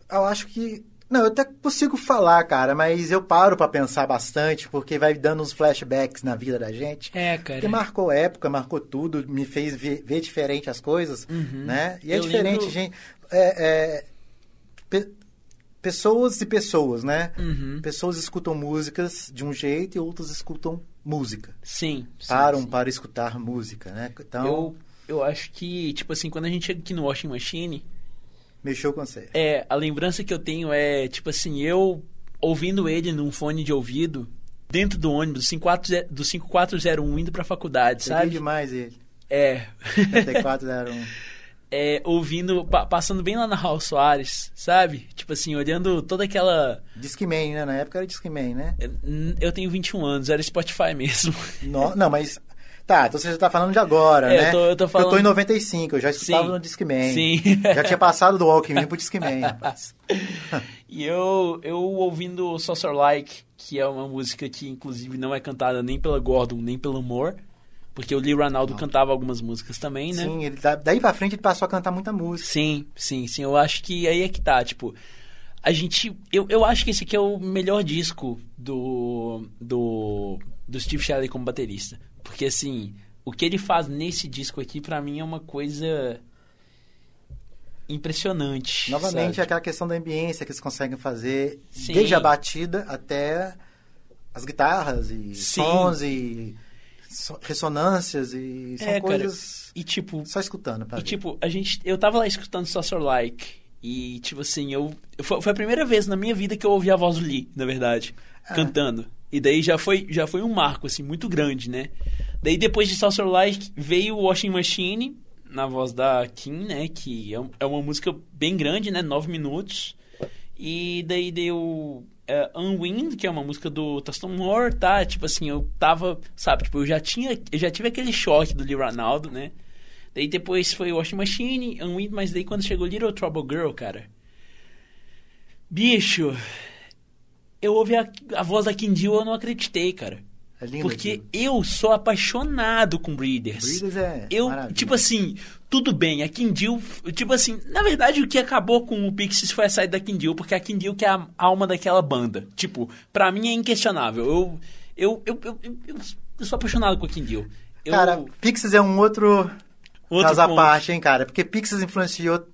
Eu acho que. Não, eu até consigo falar, cara, mas eu paro pra pensar bastante, porque vai dando uns flashbacks na vida da gente. É, cara. Porque marcou época, marcou tudo, me fez ver, ver diferente as coisas, né? E é Eu diferente, lembro- gente. É, é, pe- pessoas e pessoas, né? Uhum. Pessoas escutam músicas de um jeito e outras escutam música. Sim. sim, Param sim. para escutar música, né? Então, Eu, eu acho que, tipo assim, quando a gente chega aqui no Washing Machine, mexeu com você. é, a lembrança que eu tenho é, tipo assim, eu ouvindo ele num fone de ouvido, dentro do ônibus, 54, do 5401, indo pra faculdade, Peguei sabe? demais ele. É. 7401. é. Ouvindo, pa- passando bem lá na Raul Soares, sabe? Tipo assim, olhando toda aquela. Discman, né? Na época era Discman, né? Eu tenho 21 anos, era Spotify mesmo. No- não, mas. Tá, então você já tá falando de agora, É, eu né? tô- eu tô Porque Eu tô em falando- 95, eu já escutava Sim. no Discman. Sim. Já tinha passado do Walkman pro Discman, rapaz. E eu, eu ouvindo Saucer Like, que é uma música que inclusive não é cantada nem pela Gordon, nem pelo Moore, porque o Lee Ranaldo cantava algumas músicas também, né? Sim, ele, da- daí pra frente ele passou a cantar muita música. Sim, sim, sim. Eu acho que aí é que tá, tipo, a gente, eu, eu acho que esse aqui é o melhor disco do do do Steve Shelley como baterista, porque assim, o que ele faz nesse disco aqui pra mim é uma coisa impressionante. Novamente, sabe? aquela questão da ambiência que eles conseguem fazer, Sim. desde a batida até as guitarras e Sim. sons e so- ressonâncias e são É, cara. coisas E tipo, só escutando. Pra E ver. tipo, a gente. Eu tava lá escutando Saucer Like. E, tipo assim, eu. Foi, foi a primeira vez na minha vida que eu ouvi a voz do Lee, na verdade. Ah. Cantando. E daí já foi, já foi um marco, assim, muito grande, né? Daí depois de Saucer Like veio Washing Machine, na voz da Kim, né? Que é, é uma música bem grande, né? Nove minutos. E daí deu é, Unwind, que é uma música do Tuston Moore, tá? Tipo assim, eu tava, sabe, tipo, eu já tinha, eu já tive aquele choque do Lee Ronaldo, né? Daí depois foi Washing Machine, Unwind, mas daí quando chegou Little Trouble Girl, cara. Bicho, eu ouvi a, a voz da Kim Deal, eu não acreditei, cara. É lindo Porque aquilo. eu sou apaixonado com Breeders. Breeders é Eu, maravilha. tipo assim, tudo bem, a Kindle, tipo assim, na verdade o que acabou com o Pixies foi a saída da Kindle, porque a Kindle que é a alma daquela banda. Tipo, pra mim é inquestionável. Eu, eu, eu, eu, eu, eu- sou apaixonado com a Kindle. Eu, Cara, Pixies é um outro, outro caso à parte, hein, cara? Porque Pixies influenciou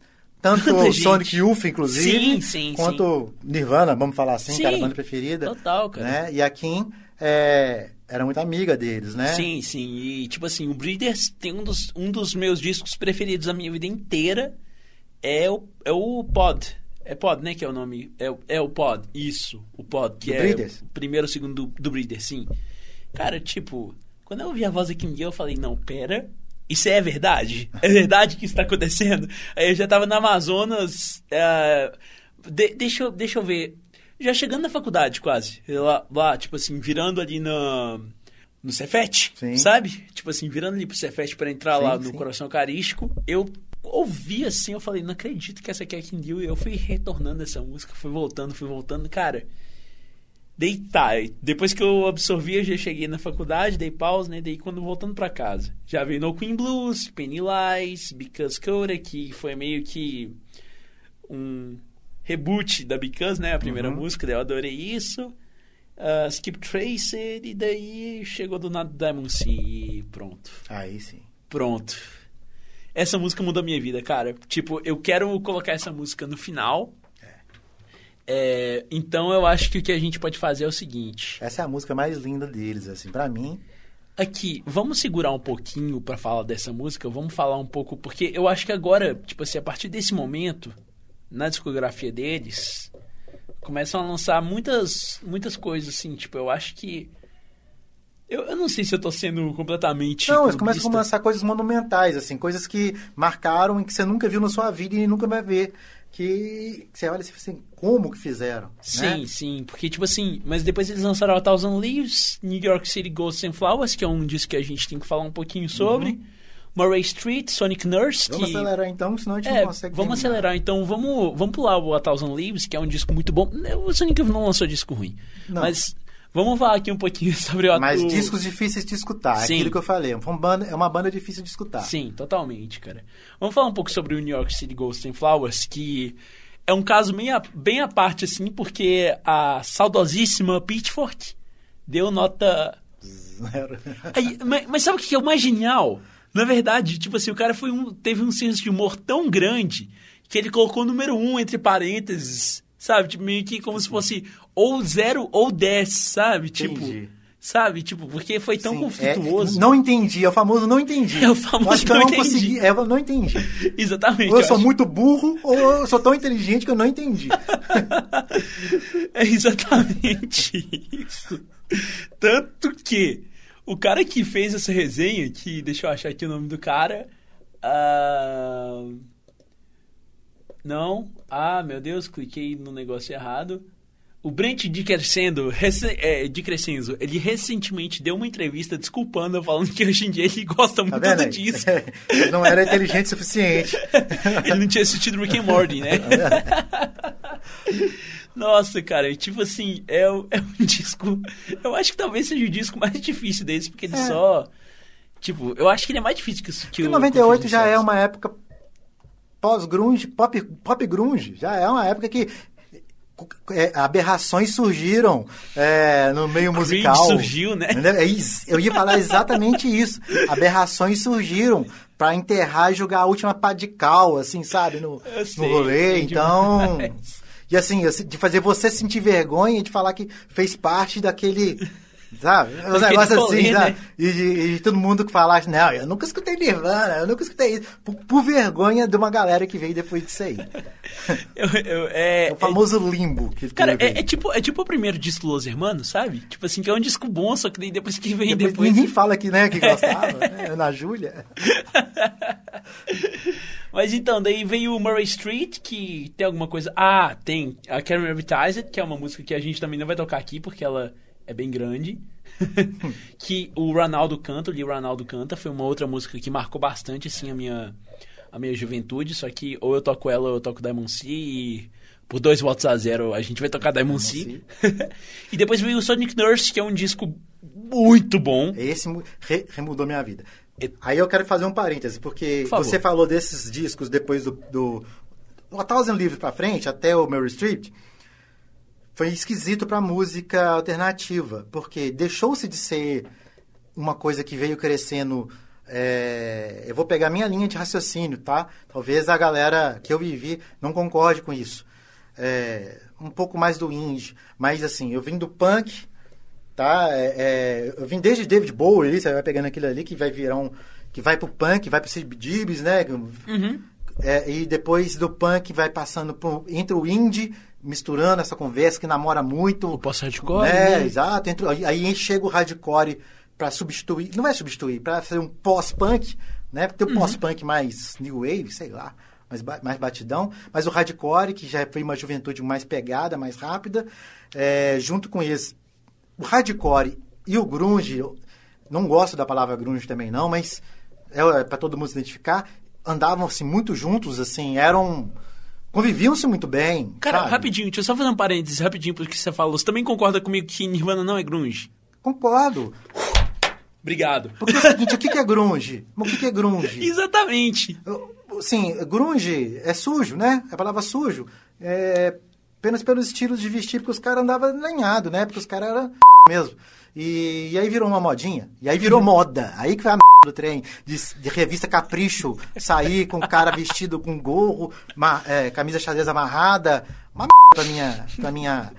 tanto Tanta o. Sonic Youth, inclusive, Sim, sim, quanto Nirvana, vamos falar assim, Sim, cara, a banda preferida. Total, cara. Né? E a Kim é, era muito amiga deles, né? Sim, sim. E, tipo assim, o Breeders tem um dos, um dos meus discos preferidos da minha vida inteira. É o, é o Pod. É Pod, né? Que é o nome. É, o- é o Pod. Isso. O Pod. Que Do é Breeders? o primeiro segundo do, do Breeders, sim. Cara, tipo, quando eu ouvi a voz da Kim eu falei, não, pera. Isso é verdade? É verdade que isso tá acontecendo? Aí eu já tava na Amazonas. é, de- deixa, eu, deixa eu ver. Já chegando na faculdade, quase. Lá, lá tipo assim, virando ali na, no Cefet, Sim. sabe? Tipo assim, virando ali pro Cefet pra entrar Sim, lá no sim. Coração Eucarístico. Eu ouvi assim, eu falei, não acredito que essa aqui é a Kindle. E eu fui retornando essa música, fui voltando, fui voltando. Cara, dei tá. Depois que eu absorvi, eu já cheguei na faculdade, dei pausa, né? Daí quando voltando pra casa. Já veio No Queen Blues, Penny Lies, Because Coda, que foi meio que um reboot da Because, né? A primeira Uhum. música, daí eu adorei isso. Ah, Skip Tracer, e daí chegou do nada Diamond Sea e pronto. Aí sim. Pronto. Essa música mudou a minha vida, cara. Tipo, eu quero colocar essa música no final. É, então eu acho que o que a gente pode fazer é o seguinte. Essa é a música mais linda deles, assim, pra mim. Aqui, vamos segurar um pouquinho pra falar dessa música. Vamos falar um pouco, porque eu acho que agora, tipo assim, a partir desse momento, na discografia deles, começam a lançar muitas, muitas coisas, assim. Tipo, eu acho que. Eu, eu não sei se eu tô sendo completamente. Não, eles começam a lançar coisas monumentais, assim, coisas que marcaram e que você nunca viu na sua vida e nunca vai ver. Que você olha e fala assim, como que fizeram? Sim, né? sim, porque tipo assim, mas depois eles lançaram A Thousand Leaves, New York City Ghosts and Flowers, que é um disco que a gente tem que falar um pouquinho sobre, Murray Street, Sonic Nurse, Uhum. Vamos que... acelerar então, senão a gente É, não consegue vamos terminar. acelerar, então vamos, vamos pular o A Thousand Leaves, que é um disco muito bom. O Sonic não lançou disco ruim, Não. mas vamos falar aqui um pouquinho sobre o Mas discos difíceis de escutar, Sim. aquilo que eu falei. É uma banda, é uma banda difícil de escutar. Sim, totalmente, cara. Vamos falar um pouco sobre o New York City Ghosts and Flowers, que é um caso bem à, bem à parte, assim, porque a saudosíssima Pitchfork deu nota Aí, mas, mas sabe o que é o mais genial? Na verdade, tipo assim, o cara foi um, teve um senso de humor tão grande que ele colocou o número um entre parênteses, sabe? Tipo, meio que como se fosse ou zero ou dez, sabe? Tipo, Entendi. sabe? Tipo, porque foi tão Sim, conflituoso. é- não entendi, é o famoso não entendi. É o famoso Eu Acho que eu não não entendi. consegui, é, eu não entendi. Exatamente. Ou eu sou acho. muito burro, ou eu sou tão inteligente que eu não entendi. É exatamente isso. Tanto que o cara que fez essa resenha, que deixa eu achar aqui o nome do cara. ah, Não. Ah, meu Deus, cliquei no negócio errado. O Brent de Crescendo, rece- é, ele recentemente deu uma entrevista desculpando, falando que hoje em dia ele gosta Tá muito do disco. Ele não era inteligente o suficiente. Ele não tinha assistido Rick and Morty, né? Nossa, cara, tipo assim, é, é um disco. Eu acho que talvez seja o disco mais difícil deles, porque ele É. só. Tipo, eu acho que ele é mais difícil que, o- que Porque o. 98 que o já é uma época pós-grunge, pop, pop grunge. Já é uma época que aberrações surgiram é, no meio Creed musical. surgiu, né? É. Eu ia falar exatamente isso. Aberrações surgiram pra enterrar e jogar a última pá de cal, assim, sabe, no, Eu no sei, rolê. sei Então. demais. E assim, assim, de fazer você sentir vergonha de falar que fez parte daquele Sabe? Os Aquele negócios assim, né? sabe? E, de- e todo mundo que fala, não, eu nunca escutei Nirvana, eu nunca escutei isso. Por, por vergonha de uma galera que veio depois disso aí. Eu- eu- é, É o famoso limbo que Cara, é, é tipo, é tipo o primeiro disco Los Hermanos, sabe? Tipo assim, que é um disco bom, só que daí depois que vem Depois depois. Ninguém fala que, né, que gostava, né? Na Júlia. Mas então, daí veio o Murray Street, que tem alguma coisa. Ah, tem a Karen Advertised, que é uma música que a gente também não vai tocar aqui, porque ela é bem grande. que o Ronaldo canta, o Ronaldo canta, foi uma outra música que marcou bastante, assim, a minha, a minha juventude. Só que ou eu toco ela ou eu toco Diamond Sea e. Por dois votos a zero, a gente vai tocar Diamond Sea. e depois veio o Sonic Nurse, que é um disco muito bom. Esse re- remudou minha vida. E- Aí eu quero fazer um parêntese, porque Por você falou desses discos depois do, do A Thousand Livres pra frente, até o Mary Street, foi esquisito pra música alternativa, porque deixou-se de ser uma coisa que veio crescendo. é, eu vou pegar minha linha de raciocínio, tá? Talvez a galera que eu vivi não concorde com isso. É, um pouco mais do indie, mas assim, eu vim do punk, tá? É, é, eu vim desde David Bowie, você vai pegando aquilo ali que vai virar um. que vai pro punk, vai pro Sid Gibbs, né? Uhum. É, e depois do punk vai passando pro, entre o indie, misturando essa conversa que namora muito. O pós-hardcore, né? né? Exato. Entre, aí- chega o hardcore pra substituir. Não vai substituir, pra fazer um pós-punk, né? Porque tem o pós-punk mais new wave, sei lá. Mais, mais batidão, mas o hardcore, que já foi uma juventude mais pegada, mais rápida, é, junto com esse o hardcore e o grunge, não gosto da palavra grunge também não, mas é, para todo mundo se identificar, andavam assim muito juntos, assim, eram conviviam-se muito bem. Cara, sabe? rapidinho, deixa eu só fazer um parênteses rapidinho porque você falou. Você também concorda comigo que Nirvana não é grunge? Concordo. Obrigado. Porque é o seguinte, o que é grunge? O que é grunge? Exatamente. Sim, grunge é sujo, né? A palavra sujo é apenas pelos estilos de vestir, porque os caras andavam lenhado, né? Porque os caras eram mesmo. E, e aí virou uma modinha. E aí virou moda. Aí que vai a do trem. De, de revista Capricho sair com o cara vestido com gorro, ma- é, camisa xadrez amarrada. Uma merda pra minha, pra minha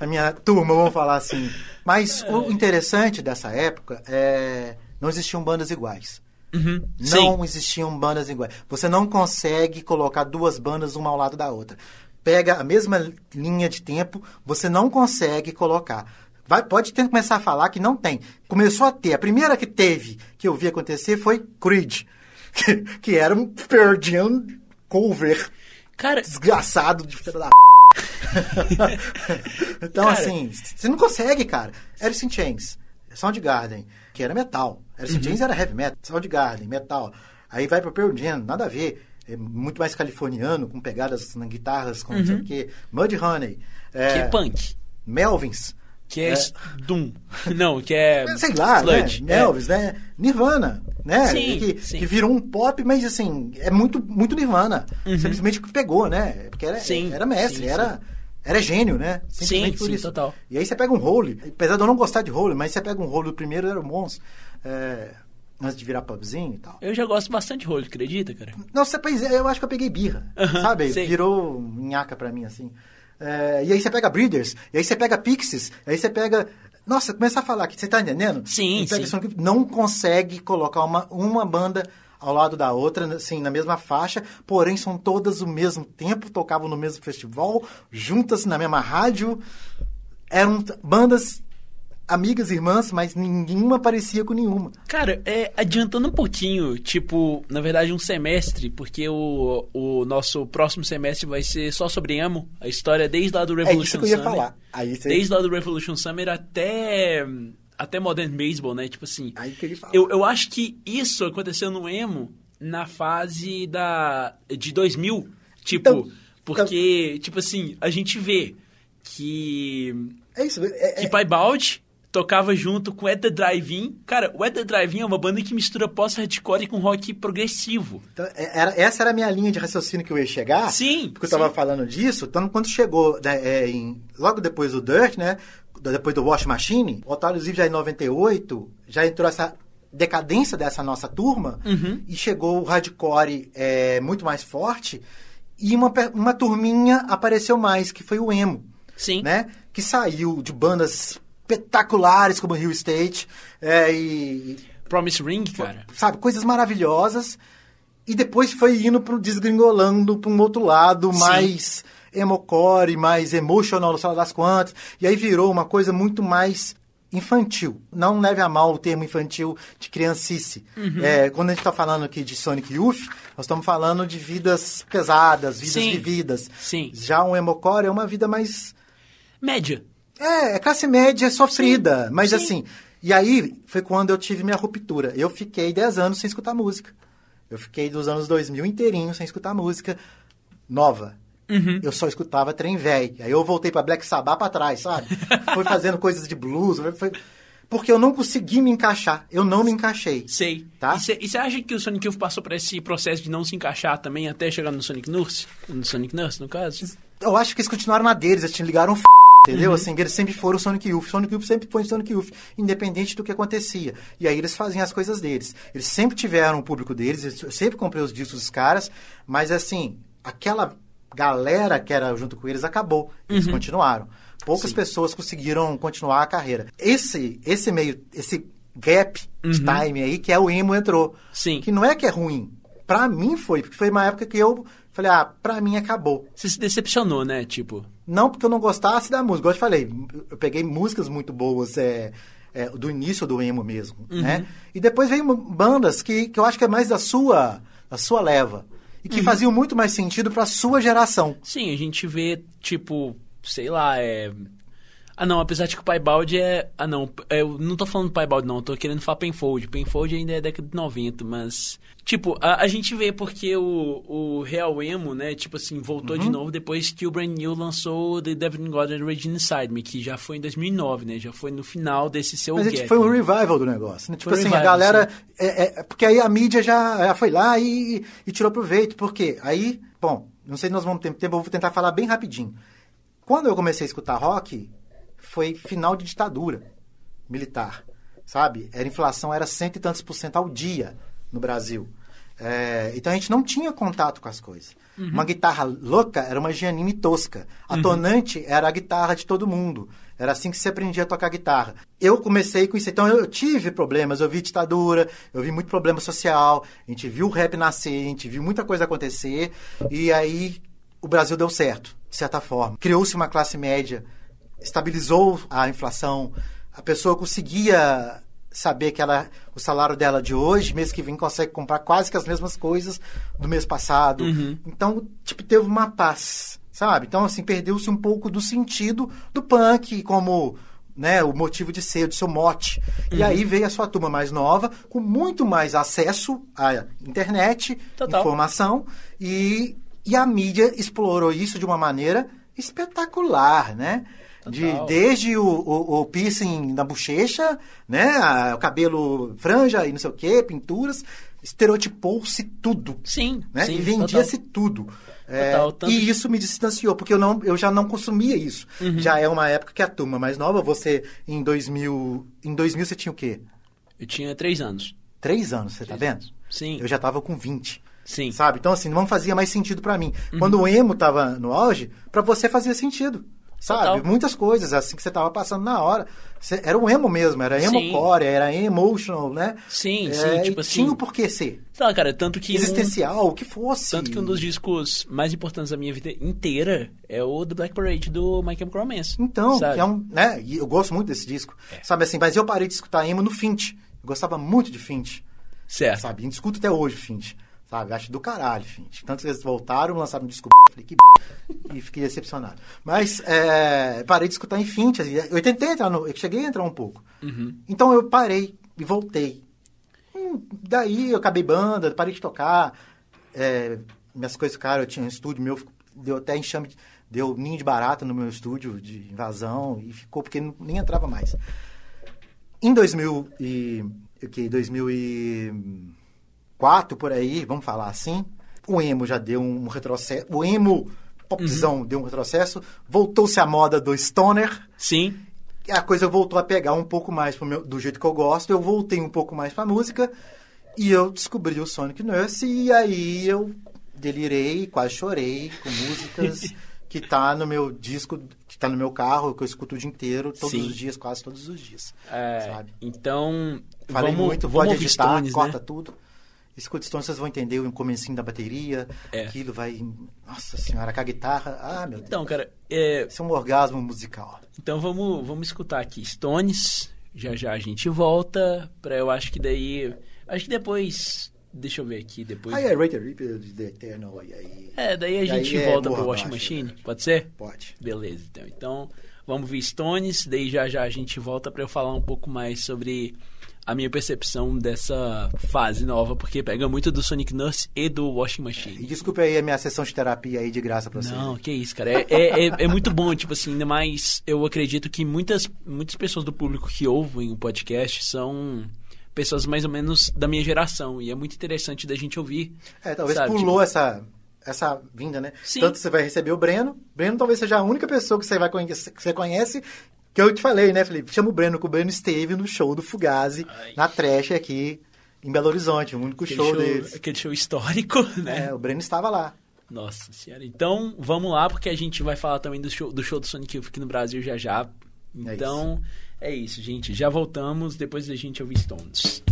a minha turma, vamos falar assim. Mas o interessante dessa época é não existiam bandas iguais. Uhum. Não Sim. existiam bandas iguais. Você não consegue colocar duas bandas uma ao lado da outra. Pega a mesma linha de tempo, você não consegue colocar. Vai, pode ter começar a falar que não tem. Começou a ter. A primeira que teve, que eu vi acontecer, foi Creed. Que, que era um Pearl Jam cover Cara, desgraçado de filho da então, Cara. assim, você não consegue, cara. Alice in Chains, Soundgarden, que era metal. Alice in Uhum. Chains era heavy metal, Soundgarden, metal. Aí vai pro Pearl Jam, nada a ver. É muito mais californiano, com pegadas na guitarras, com não sei o quê. Mudhoney. É, Uhum. que é punk. Melvins. Que é, É. Doom. Não, que é. Sei lá, Sludge. né? Melvins, né? Nirvana, né? Sim, que, sim. que virou um pop, mas assim, é muito, muito Nirvana. Simplesmente que pegou, né? Porque era, Uhum. Sim, era mestre, sim, era, era gênio, né? Simplesmente Sim, sim, total. E aí você pega um role, apesar de eu não gostar de role, mas você pega um role, o primeiro era o Mons, é, antes de virar pubzinho e tal. Eu já gosto bastante de rolo, acredita, cara? Não, você, é, eu acho que eu peguei birra, Aham, sabe? sei. Virou nhaca pra mim, assim. É, e aí você pega Breeders, e aí você pega Pixies, aí você pega... Nossa, começar a falar aqui, você tá entendendo? Sim, E pega sim. Não consegue colocar uma, uma banda ao lado da outra, assim, na mesma faixa, porém são todas ao mesmo tempo, tocavam no mesmo festival, juntas na mesma rádio. Eram bandas amigas, irmãs, mas nenhuma parecia com nenhuma. Cara, é, adiantando um pouquinho, tipo, na verdade um semestre, porque o, o nosso próximo semestre vai ser só sobre emo, a história desde lá do É Revolution isso que eu ia Summer. falar. Aí você... Desde lá do Revolution Summer até até Modern Baseball, né? Tipo assim, Aí que eu ia falar. eu, eu acho que isso aconteceu no emo na fase da de 2000, tipo, Então, porque tipo assim, a gente vê que É isso. É, que é- Pai Balde tocava junto com At The Drive-In. Cara, o At The Drive-In é uma banda que mistura pós-hardcore com rock progressivo. Então, é- era, essa era a minha linha de raciocínio que eu ia chegar. Sim, Porque eu tava sim. falando disso. Então, quando chegou, né, é, em- logo depois do Dirt, né? Depois do Wash Machine, o Otário Livre já em 98, já entrou essa decadência dessa nossa turma Uhum. e chegou o hardcore é, muito mais forte e uma, uma turminha apareceu mais, que foi o emo Sim. né? Que saiu de bandas espetaculares como Rio State, é, e, Promise Ring, cara. sabe, coisas maravilhosas. E depois foi indo pro desgringolando para um outro lado, Sim. mais emocore, mais emotional, no final das contas. E aí virou uma coisa muito mais infantil. Não leve a mal o termo infantil de criancice. Uhum. É, quando a gente está falando aqui de Sonic Youth, nós estamos falando de vidas pesadas, vidas Sim. vividas. Sim. Já um emocore é uma vida mais Média. É, é classe média sofrida, mas sim. assim. E aí foi quando eu tive minha ruptura. Eu fiquei 10 anos sem escutar música. Eu fiquei dos anos 2000 inteirinho sem escutar música nova. Uhum. Eu só escutava trem velho. Aí eu voltei pra Black Sabbath pra trás, sabe? Fui fazendo coisas de blues. foi- Porque eu não consegui me encaixar. Eu não me encaixei. Sei. Tá. E você acha que o Sonic Youth passou por esse processo de não se encaixar também até chegar no Sonic Nurse? No Sonic Nurse, no caso? Eu acho que eles continuaram na deles, eles te ligaram f... Entendeu? Uhum. Assim, eles sempre foram Sonic Youth. Sonic Youth sempre foi Sonic Youth, independente do que acontecia. E aí eles faziam as coisas deles. Eles sempre tiveram o público deles, eu sempre comprei os discos dos caras, mas assim, aquela galera que era junto com eles acabou. Eles continuaram. Poucas Uhum. Sim. pessoas conseguiram continuar a carreira. Esse, esse meio, esse gap de time aí, que é o emo entrou. Uhum. Sim. Que não é que é ruim. Pra mim foi, porque foi uma época que eu falei, ah, pra mim acabou. Você se decepcionou, né? Tipo. Não porque eu não gostasse da música. Igual eu falei, eu peguei músicas muito boas é, é, do início do emo mesmo, né? E depois veio bandas que, que eu acho que é mais da sua, da sua leva. E que faziam muito mais sentido pra sua geração. Sim, a gente vê, tipo, sei lá, é. Ah, não, apesar de que o Pai Balde é. Ah, não, eu não tô falando Pai Balde, não, eu tô querendo falar Penfold. Penfold ainda é década de 90, mas. Tipo, a, a gente vê porque o, o Real Emo, né, tipo assim, voltou Uhum. de novo depois que o Brand New lançou The Devil God and Rage Inside Me, que já foi em 2009, né, já foi no final desse seu Mas a gap, gente foi um né? revival do negócio. Né? Tipo Foi assim, a revival, galera. É, é, porque aí a mídia já, já foi lá e, e tirou proveito. Por quê? Aí, bom, não sei se nós vamos ter tempo, eu vou tentar falar bem rapidinho. Quando eu comecei a escutar rock, foi final de ditadura militar, sabe? Era inflação, era cento e tantos por cento ao dia no Brasil. É, então a gente não tinha contato com as coisas. Uma guitarra louca era uma Giannini tosca. A tonante era a guitarra de todo mundo. Era assim que se aprendia a tocar guitarra. Eu comecei com isso. Então eu tive problemas. Eu vi ditadura, eu vi muito problema social. A gente viu o rap nascer, a gente viu muita coisa acontecer. E aí o Brasil deu certo, de certa forma. Criou-se uma classe média, estabilizou a inflação. A pessoa conseguia saber que ela, o salário dela de hoje, mês que vem, consegue comprar quase que as mesmas coisas do mês passado. Então, tipo, teve uma paz, sabe? Então, assim, perdeu-se um pouco do sentido do punk como né, o motivo de ser, do seu mote. E aí veio a sua turma mais nova, com muito mais acesso à internet, Total. informação, e, e a mídia explorou isso de uma maneira espetacular, né? De, desde o, o, o piercing na bochecha, né? a- o cabelo franja e não sei o quê, pinturas, estereotipou-se tudo. Sim, Né? sim, e vendia-se tudo. É, Total, tanto e isso me distanciou, porque eu, não, eu já não consumia isso. Uhum. Já é uma época que a turma mais nova, você em 2000... Em 2000 você tinha o quê? Eu tinha três anos. Três anos, você tá vendo? Sim. Eu já tava com 20. Sim. Uhum. Sabe? Então, assim, não fazia mais sentido pra mim. Quando o emo tava no auge, pra você fazia sentido. Sabe? Total. Muitas coisas, assim, que você tava passando na hora. Você- era um emo mesmo, era Sim. emo core, era emotional, né? Sim, É, sim, e tipo assim- Tinha o porquê ser. Lá, cara, tanto que. Existencial, o que fosse. Tanto que um dos discos mais importantes da minha vida inteira é o The Black Parade do My Chemical Romance. Então, sabe? que é um, né? E eu gosto muito desse disco. Sabe assim, mas eu parei de escutar emo no Fint. Eu gostava muito de Fint. Certo. Sabe? A gente escuta até hoje Fint. Sabe? Acho do caralho, Fint. Tanto que eles voltaram, lançaram um disco. Falei, que e fiquei decepcionado. Mas é, parei de escutar em Fint. assim, Eu tentei entrar no. Eu cheguei a entrar um pouco. Uhum. Então eu parei e voltei. Hum, daí eu acabei banda, parei de tocar. é, minhas coisas ficaram, eu tinha um estúdio meu, deu até enxame, de- deu ninho de barata no meu estúdio de invasão e ficou porque não- nem entrava mais. Em 2000 e, o que, 2004, por aí, vamos falar assim, o emo já deu um retrocesso, o emo popzão deu um retrocesso, voltou-se a moda do stoner, Sim. e a coisa voltou a pegar um pouco mais meu- do jeito que eu gosto. Eu voltei um pouco mais pra música e eu descobri o Sonic Nurse e aí eu delirei, quase chorei com músicas que tá no meu disco, que tá no meu carro, que eu escuto o dia inteiro, todos Sim. os dias, quase todos os dias. É, Sabe? então, Falei vamos, muito, vamos pode ouvir editar, Stones, corta né? tudo. Escuta Stones, vocês vão entender o comecinho da bateria, É. aquilo vai... Nossa senhora, com a guitarra, ah, meu Deus. Então, cara, é, Isso é um orgasmo musical. então vamos, vamos escutar aqui Stones. Já já a gente volta pra eu acho que daí, acho que depois, deixa eu ver aqui depois. Aí é Rate Reaper, The Eternal, aí, aí... É, daí a gente é volta pro Washing Machine, né? pode ser? Pode. Beleza, então. Então, vamos ver Stones, daí já já a gente volta pra eu falar um pouco mais sobre a minha percepção dessa fase nova, porque pega muito do Sonic Nurse e do Washing E Machine. desculpe aí a minha sessão de terapia aí de graça pra você. Não, que isso, cara. É, é, é, é muito bom, tipo assim, ainda mais eu acredito que muitas, muitas pessoas do público que ouvem o podcast são pessoas mais ou menos da minha geração. E é muito interessante da gente ouvir. É, talvez sabe? pulou Tipo, essa, essa vinda, né? Sim. Tanto você vai receber o Breno. Breno talvez seja a única pessoa que você, vai conhecer, que você conhece. Que eu te falei, né, Felipe? Chama o Breno, que o Breno esteve no show do Fugazi, Ai. na Trash aqui em Belo Horizonte, o único aquele show, show, deles. aquele show histórico, né? É, o Breno estava lá. Nossa senhora. Então, vamos lá, porque a gente vai falar também do show do, show do Sonic Youth aqui no Brasil já já. Então, é isso, gente. Já voltamos depois da gente ouvir Stones.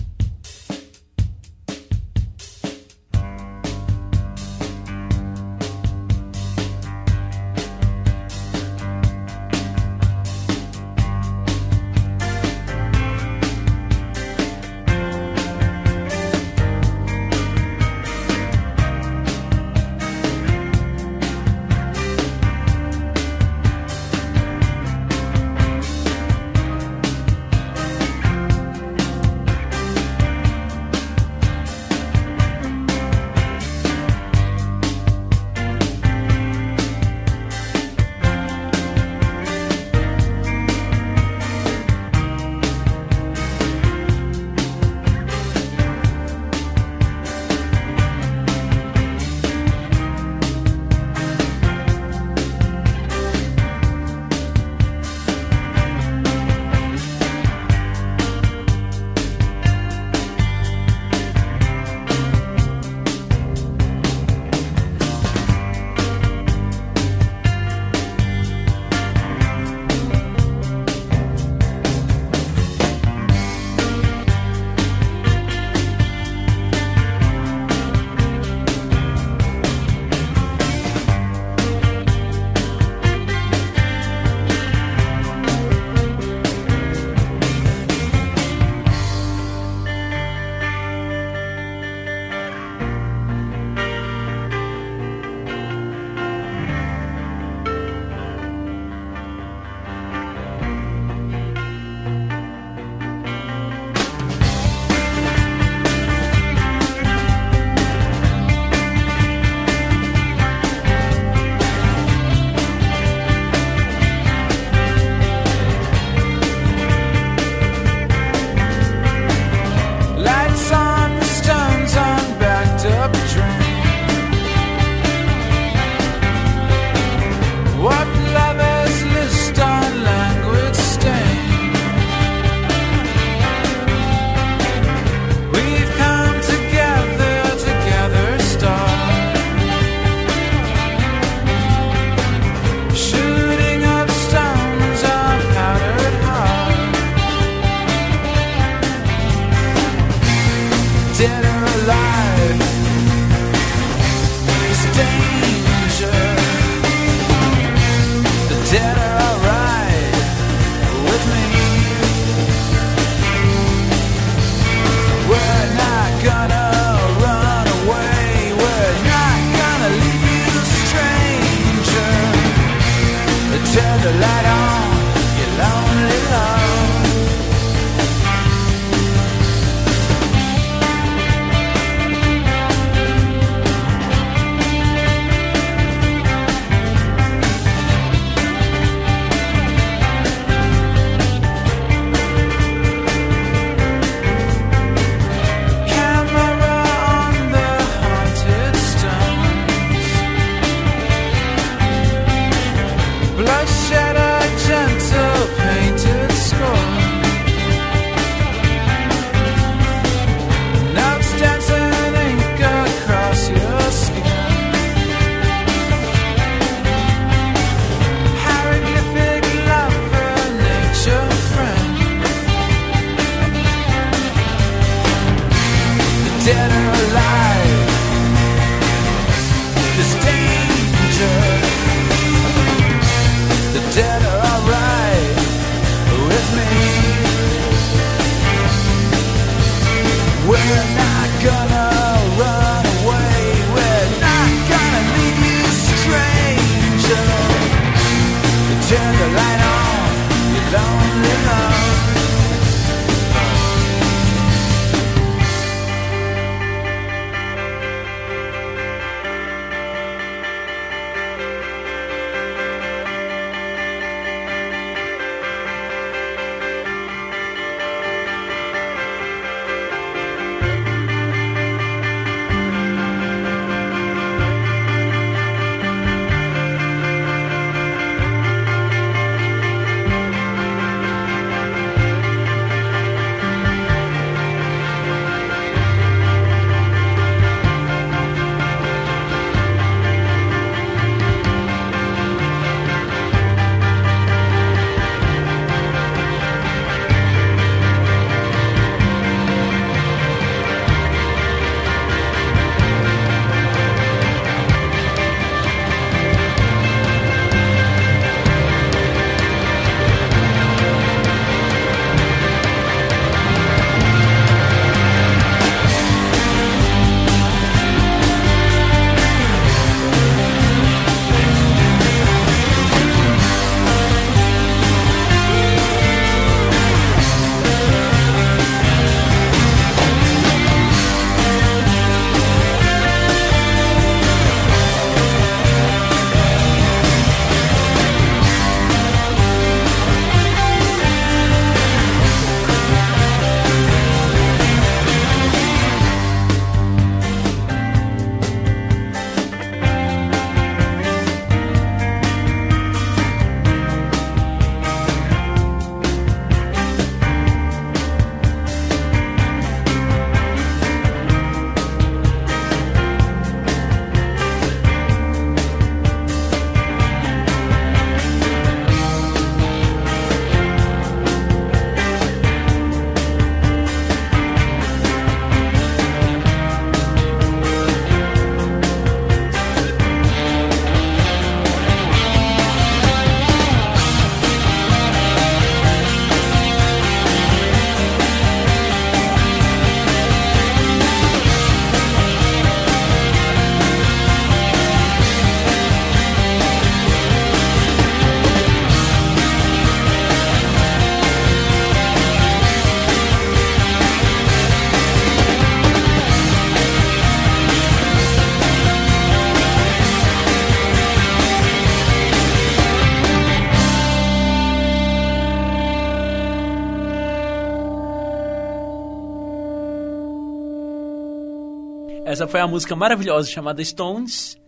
Foi a música maravilhosa chamada Stones.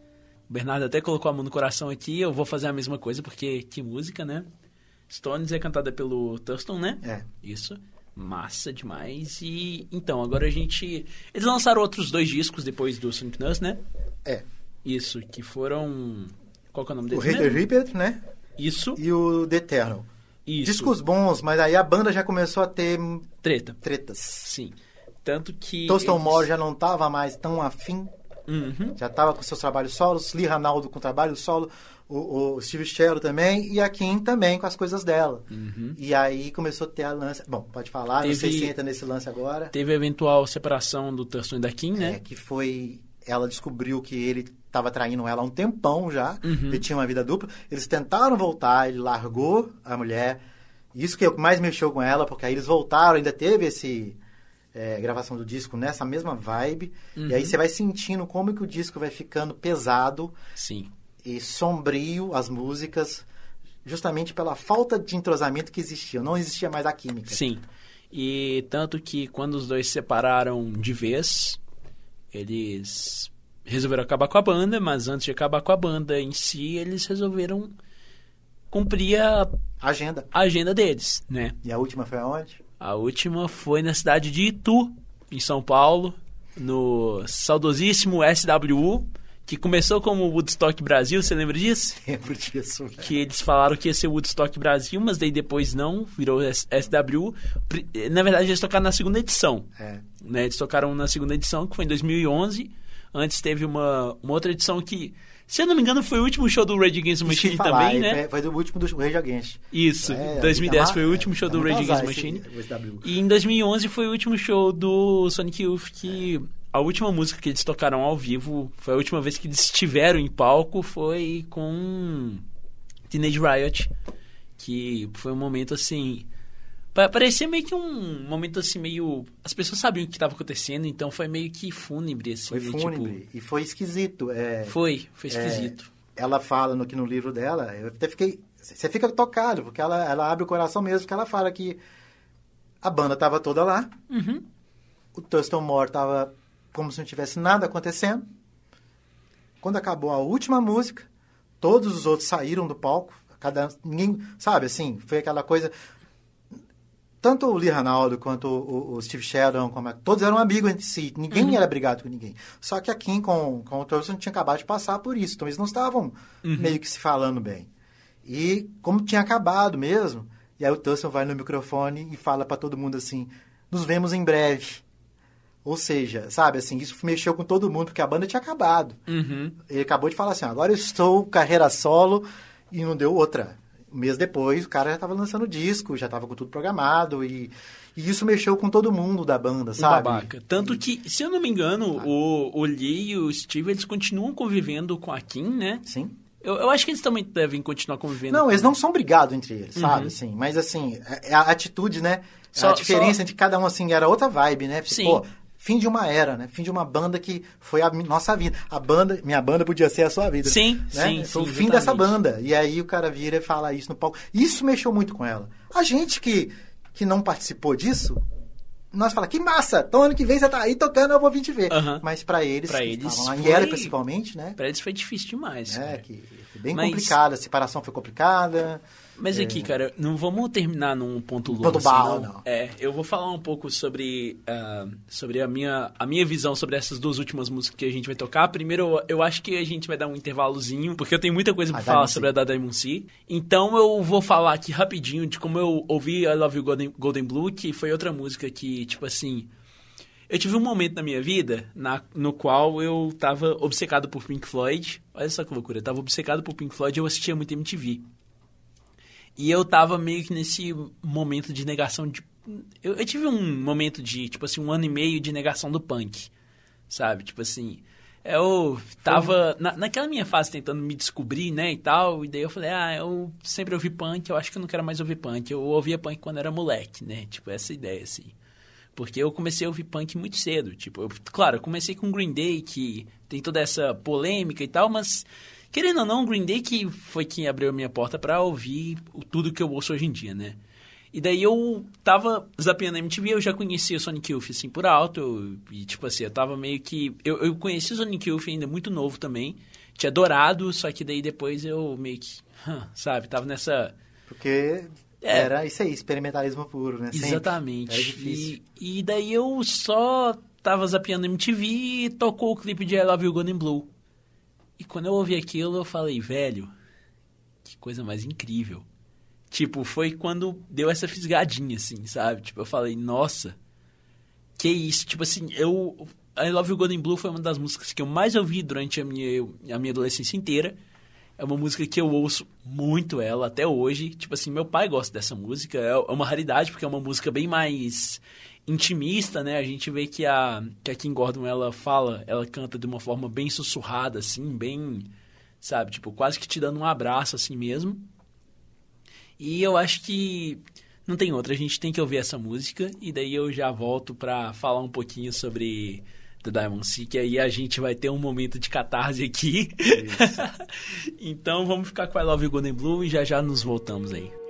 O Bernardo até colocou a mão no coração aqui. Eu vou fazer a mesma coisa, porque que música, né? Stones é cantada pelo Thurston, né? É. Isso. Massa demais. E então, agora a gente. Eles lançaram outros dois discos depois do Sonic Nurse, né? É. Isso, que foram. Qual que é o nome O deles? Hater mesmo? Reaper, né? Isso. E o The Eternal. Isso. Discos bons, mas aí a banda já começou a ter Treta. tretas. Sim. Tanto que. Toston eles- Moore já não tava mais tão afim, Uhum. já tava com seus trabalhos solos, Lee Ranaldo com trabalho solo, o, o Steve Sherrill também, e a Kim também com as coisas dela. E aí começou a ter a lance... Bom, pode falar, não Teve- sei se entra nesse lance agora. Teve a eventual separação do Thurston e da Kim, É, né? que foi... Ela descobriu que ele estava traindo ela há um tempão já, Uhum. ele tinha uma vida dupla. Eles tentaram voltar, ele largou a mulher. Isso que é o que mais mexeu com ela, porque aí eles voltaram, ainda teve esse é, gravação do disco nessa mesma vibe. E Uhum. aí você vai sentindo como que o disco vai ficando pesado Sim. e sombrio, as músicas, justamente pela falta de entrosamento que existia. Não existia mais a química. Sim. E tanto que quando os dois se separaram de vez, eles resolveram acabar com a banda, mas antes de acabar com a banda em si, eles resolveram cumprir a Agenda. a agenda deles, né? E a última foi aonde? A última foi na cidade de Itu, em São Paulo, no saudosíssimo SWU, que começou como Woodstock Brasil, você lembra disso? Lembro disso. que eles falaram que ia ser Woodstock Brasil, mas daí depois não, virou S- SW. Pri- Na verdade, eles tocaram na segunda edição. É. Né? Eles tocaram na segunda edição, que foi em 2011. Antes teve uma, uma outra edição que, se eu não me engano, foi o último show do Rage Against Machine falar, também, e né? Foi, foi do último do Rage Against. Isso, É, 2010 é foi o último show é do Rage Against Machine. E em 2011 foi o último show do Sonic Youth que a última música que eles tocaram ao vivo, foi a última vez que eles estiveram em palco foi com Teenage Riot, que foi um momento assim, parecia meio que um momento assim meio, as pessoas sabiam o que estava acontecendo, então foi meio que fúnebre assim, Foi fúnebre. E foi esquisito. É, tipo, foi, foi é, esquisito. ela fala no, que no livro dela, eu até fiquei. Você fica tocado, porque ela, ela abre o coração mesmo, porque ela fala que a banda tava toda lá, Uhum. o Thurston Moore tava como se não tivesse nada acontecendo. Quando acabou a última música, todos os outros saíram do palco, cada ninguém, sabe, assim, foi aquela coisa tanto o Lee Ranaldo quanto o, o Steve Sheridan, como a- todos eram amigos entre si, ninguém era brigado com ninguém. Só que a Kim com, com o Thurston tinha acabado de passar por isso, então eles não estavam meio que se falando bem. E como tinha acabado mesmo, e aí o Thurston vai no microfone e fala pra todo mundo assim: "Nos vemos em breve". Ou seja, sabe assim, isso mexeu com todo mundo porque a banda tinha acabado. Uhum. Ele acabou de falar assim: "Agora eu estou carreira solo" e não deu outra. Um mês depois, o cara já estava lançando disco, já estava com tudo programado e, e isso mexeu com todo mundo da banda, sabe? babaca. Tanto que, se eu não me engano, o, o Lee e o Steve, eles continuam convivendo com a Kim, né? Sim. Eu, eu acho que eles também devem continuar convivendo. Não, eles não são brigados entre eles, sabe? Uhum. Assim, mas assim, é a atitude, né? Só- a diferença só- entre cada um, assim, era outra vibe, né? Sim. Pô, fim de uma era, né? Fim de uma banda que foi a nossa vida. A banda, minha banda podia ser a sua vida. Sim, né? sim, Foi o sim, fim dessa exatamente. banda. E aí o cara vira e fala isso no palco. Isso mexeu muito com ela. A gente que, que não participou disso, nós fala que massa, então ano que vem você tá aí tocando, eu vou vir te ver. Aham. Mas pra eles, Pra eles lá, foi- era principalmente, né? Pra eles foi difícil demais. É, cara. que foi bem Mas- complicada, a separação foi complicada. Mas aqui, cara, não vamos terminar num ponto louco. Ponto assim, bala, não. É, eu vou falar um pouco sobre, ah, sobre a, minha, a minha visão sobre essas duas últimas músicas que a gente vai tocar. Primeiro, eu, acho que a gente vai dar um intervalozinho, porque eu tenho muita coisa pra A falar sobre a da Diamond Sea. Então eu vou falar aqui rapidinho de como eu ouvi I Love You Golden, Golden Blue, que foi outra música que, tipo assim. Eu tive um momento na minha vida na, no qual eu tava obcecado por Pink Floyd. Olha só que loucura. Eu tava obcecado por Pink Floyd e eu assistia muito MTV. E eu tava meio que nesse momento de negação de. Eu, eu tive um momento de, tipo assim, um ano e meio de negação do punk. Sabe? Tipo assim. Eu tava na, naquela minha fase tentando me descobrir, né, e tal. E daí eu falei, ah, eu sempre ouvi punk, eu acho que eu não quero mais ouvir punk. Eu ouvia punk quando era moleque, né? Tipo, essa ideia, assim. Porque eu comecei a ouvir punk muito cedo. Tipo, eu- claro, eu comecei com Green Day, que tem toda essa polêmica e tal, mas querendo ou não, Green Day que foi quem abriu a minha porta pra ouvir o- tudo que eu ouço hoje em dia, né? E daí eu tava zapeando a MTV, eu já conhecia o Sonic Youth, assim, por alto. eu- e, tipo assim, eu tava meio que... Eu, eu conheci o Sonic Youth ainda muito novo também. Tinha adorado, só que daí depois eu meio que... sabe? Tava nessa... Porque É. era isso aí, experimentalismo puro, né? Sempre. Exatamente. Era difícil. E, e daí eu só tava zapeando MTV e tocou o clipe de I Love You Gone in Blue. E quando eu ouvi aquilo, eu falei, velho, que coisa mais incrível. Tipo, foi quando deu essa fisgadinha, assim, sabe? Tipo, eu falei, nossa, que isso. Tipo assim, eu... I Love You Golden Blue foi uma das músicas que eu mais ouvi durante a minha, a minha adolescência inteira. É uma música que eu ouço muito ela até hoje. Tipo assim, meu pai gosta dessa música. É é uma raridade, porque é uma música bem mais intimista, né? A gente vê que a, que a Kim Gordon, ela fala, ela canta de uma forma bem sussurrada, assim, bem... Sabe? Tipo, quase que te dando um abraço, assim mesmo. E eu acho que não tem outra, a gente tem que ouvir essa música e daí eu já volto pra falar um pouquinho sobre The Diamond Sea, que aí a gente vai ter um momento de catarse aqui. então vamos ficar com I Love You Golden Blue e já já nos voltamos aí.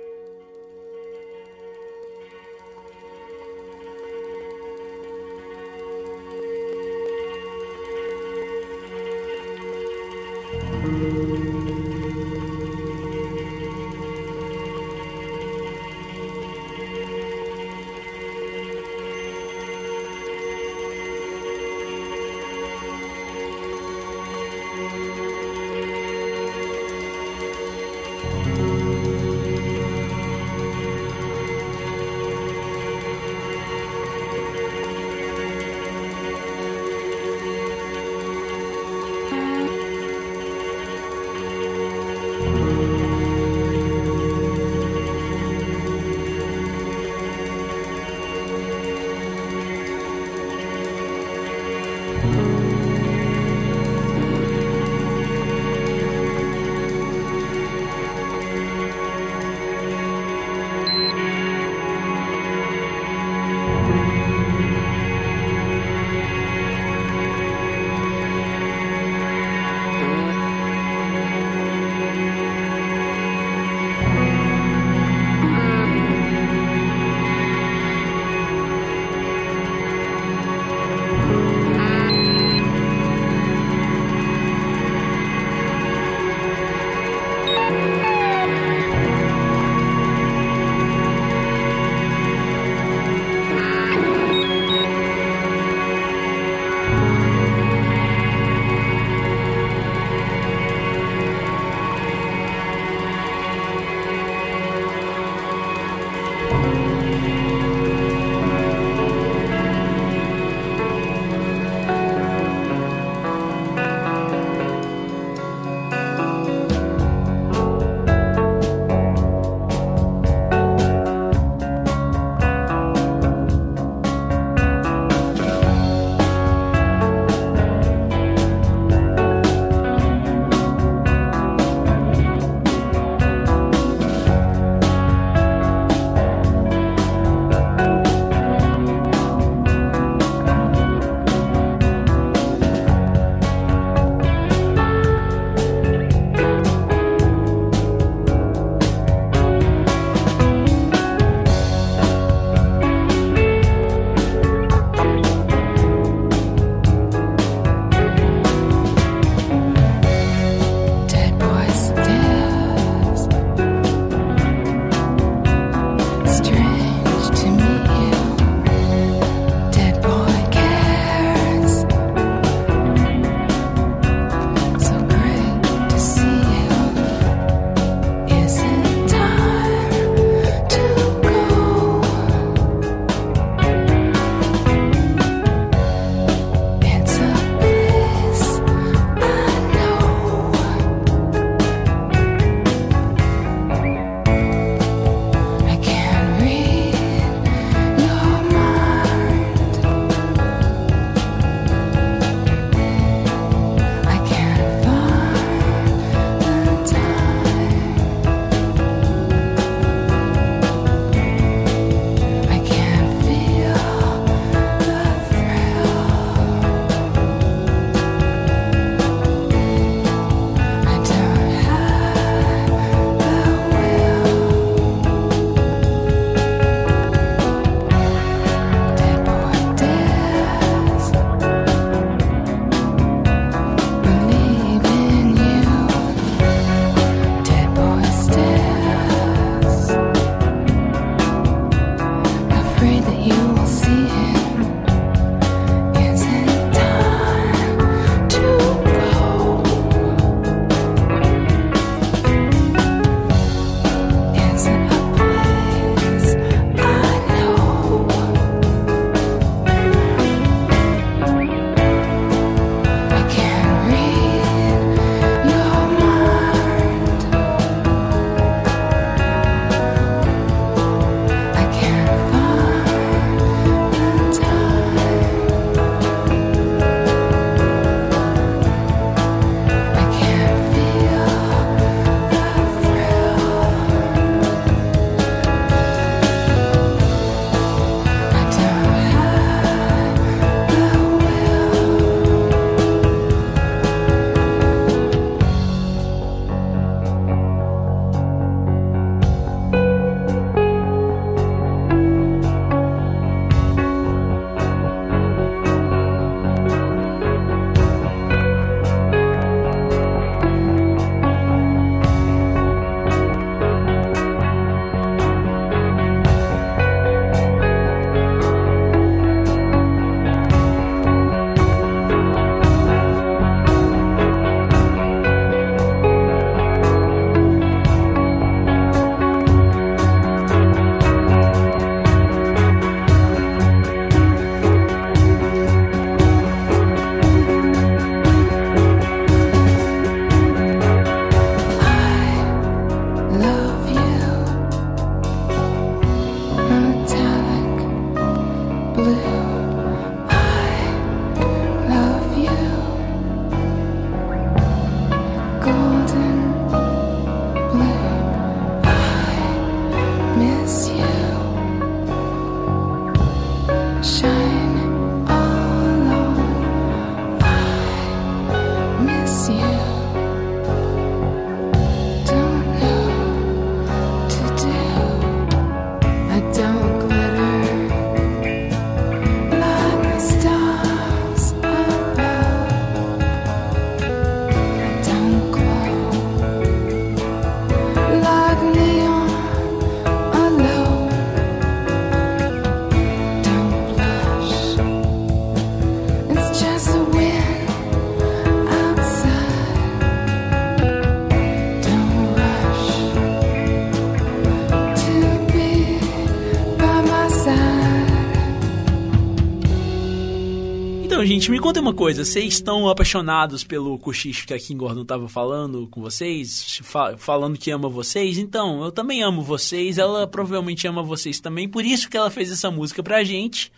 Gente, me conta uma coisa. Vocês estão apaixonados pelo cochicho que a Kim Gordon tava falando com vocês? Fa- falando que ama vocês? Então, eu também amo vocês. Ela provavelmente ama vocês também. Por isso que ela fez essa música pra gente.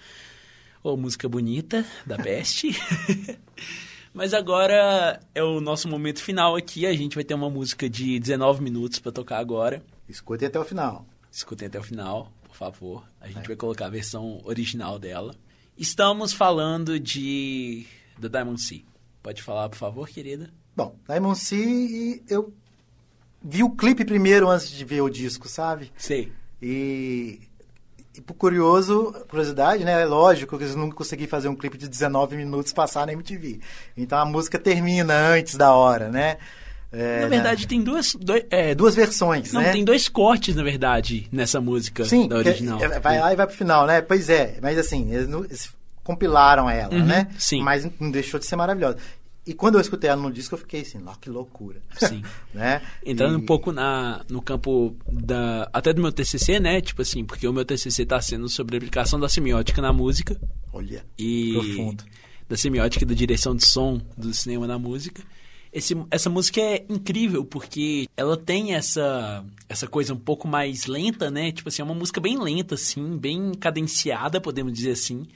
Ô, música bonita, da Best. Mas agora é o nosso momento final aqui. A gente vai ter uma música de 19 minutos pra tocar agora. Escutem até o final. Escutem até o final, por favor. A gente vai colocar a versão original dela. Estamos falando de The Diamond Sea. Pode falar, por favor, querida? Bom, Diamond Sea, eu vi o clipe primeiro antes de ver o disco, sabe? Sei. E, e por curioso, curiosidade, né? É lógico que eles nunca conseguiram fazer um clipe de 19 minutos passar na MTV. Então a música termina antes da hora, né? É, Na verdade, tem duas... dois- é, né? duas versões, Não, né? tem dois cortes, na verdade, nessa música Sim, da original. é, vai lá e vai pro final, né? Pois é, mas assim, eles, eles compilaram ela, Uhum, né? sim. Mas não deixou de ser maravilhosa. E quando eu escutei ela no disco, eu fiquei assim, "Nossa, que loucura. Sim. né? Entrando E- um pouco na, no campo da até do meu TCC, né? Tipo assim, porque o meu TCC tá sendo sobre a aplicação da semiótica na música. Olha, e profundo. da semiótica da direção de som do cinema na música. Esse, essa música é incrível porque ela tem essa essa coisa um pouco mais lenta, né? Tipo assim, é uma música bem lenta, assim, bem cadenciada, podemos dizer assim.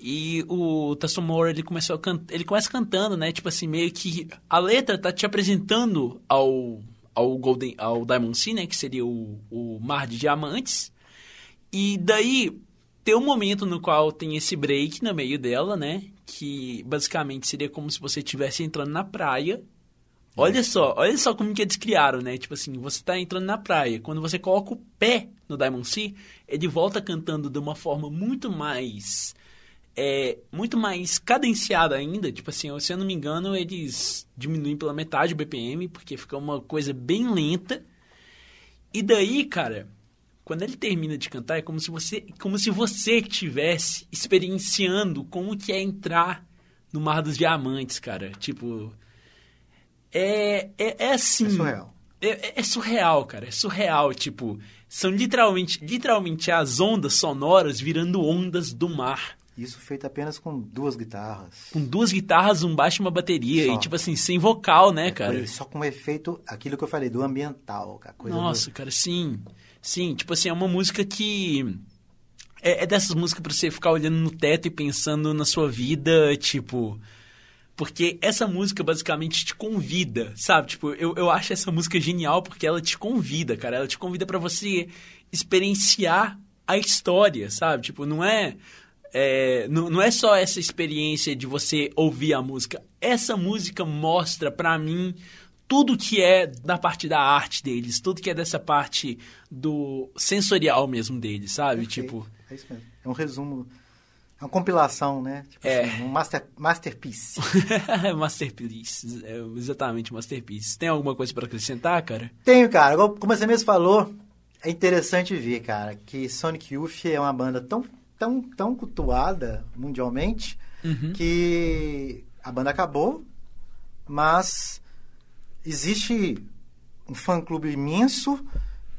E o Tassomore, ele começou can... ele começa cantando, né? Tipo assim, meio que a letra tá te apresentando ao ao Golden ao Diamond Sea, né, que seria o, o mar de diamantes. E daí tem um momento no qual tem esse break no meio dela, né? Que basicamente seria como se você estivesse entrando na praia. Olha só, olha só como que eles criaram, né? Tipo assim, você tá entrando na praia. Quando você coloca o pé no Diamond Sea, ele volta cantando de uma forma muito mais. É, muito mais cadenciada ainda. Tipo assim, se eu não me engano, eles diminuem pela metade o BPM, porque fica uma coisa bem lenta. E daí, cara, quando ele termina de cantar, é como se você, como se você estivesse experienciando como que é entrar no Mar dos Diamantes, cara. Tipo, é, é, é assim... É surreal. É, é surreal, cara. É surreal. Tipo, são literalmente, literalmente as ondas sonoras virando ondas do mar. Isso feito apenas com duas guitarras. Com duas guitarras, um baixo e uma bateria. Só. E, tipo assim, sem vocal, né, cara? Só com o efeito, aquilo que eu falei, do ambiental. Coisa Nossa, cara, sim. Sim, tipo assim, é uma música que. É, é dessas músicas pra você ficar olhando no teto e pensando na sua vida, tipo. Porque essa música basicamente te convida, sabe? Tipo, eu, eu acho essa música genial porque ela te convida, cara. Ela te convida pra você experienciar a história, sabe? Tipo, não é. é, não, não é só essa experiência de você ouvir a música. Essa música mostra pra mim tudo que é da parte da arte deles, tudo que é dessa parte do sensorial mesmo deles, sabe? Perfeito. Tipo, É isso mesmo. É um resumo. É uma compilação, né? Tipo É. assim, um master, masterpiece. masterpiece, é exatamente masterpiece. Tem alguma coisa pra acrescentar, cara? Tenho, cara. Como você mesmo falou, é interessante ver, cara, que Sonic Youth é uma banda tão, tão, tão cultuada mundialmente Uhum. que a banda acabou, mas existe um fã-clube imenso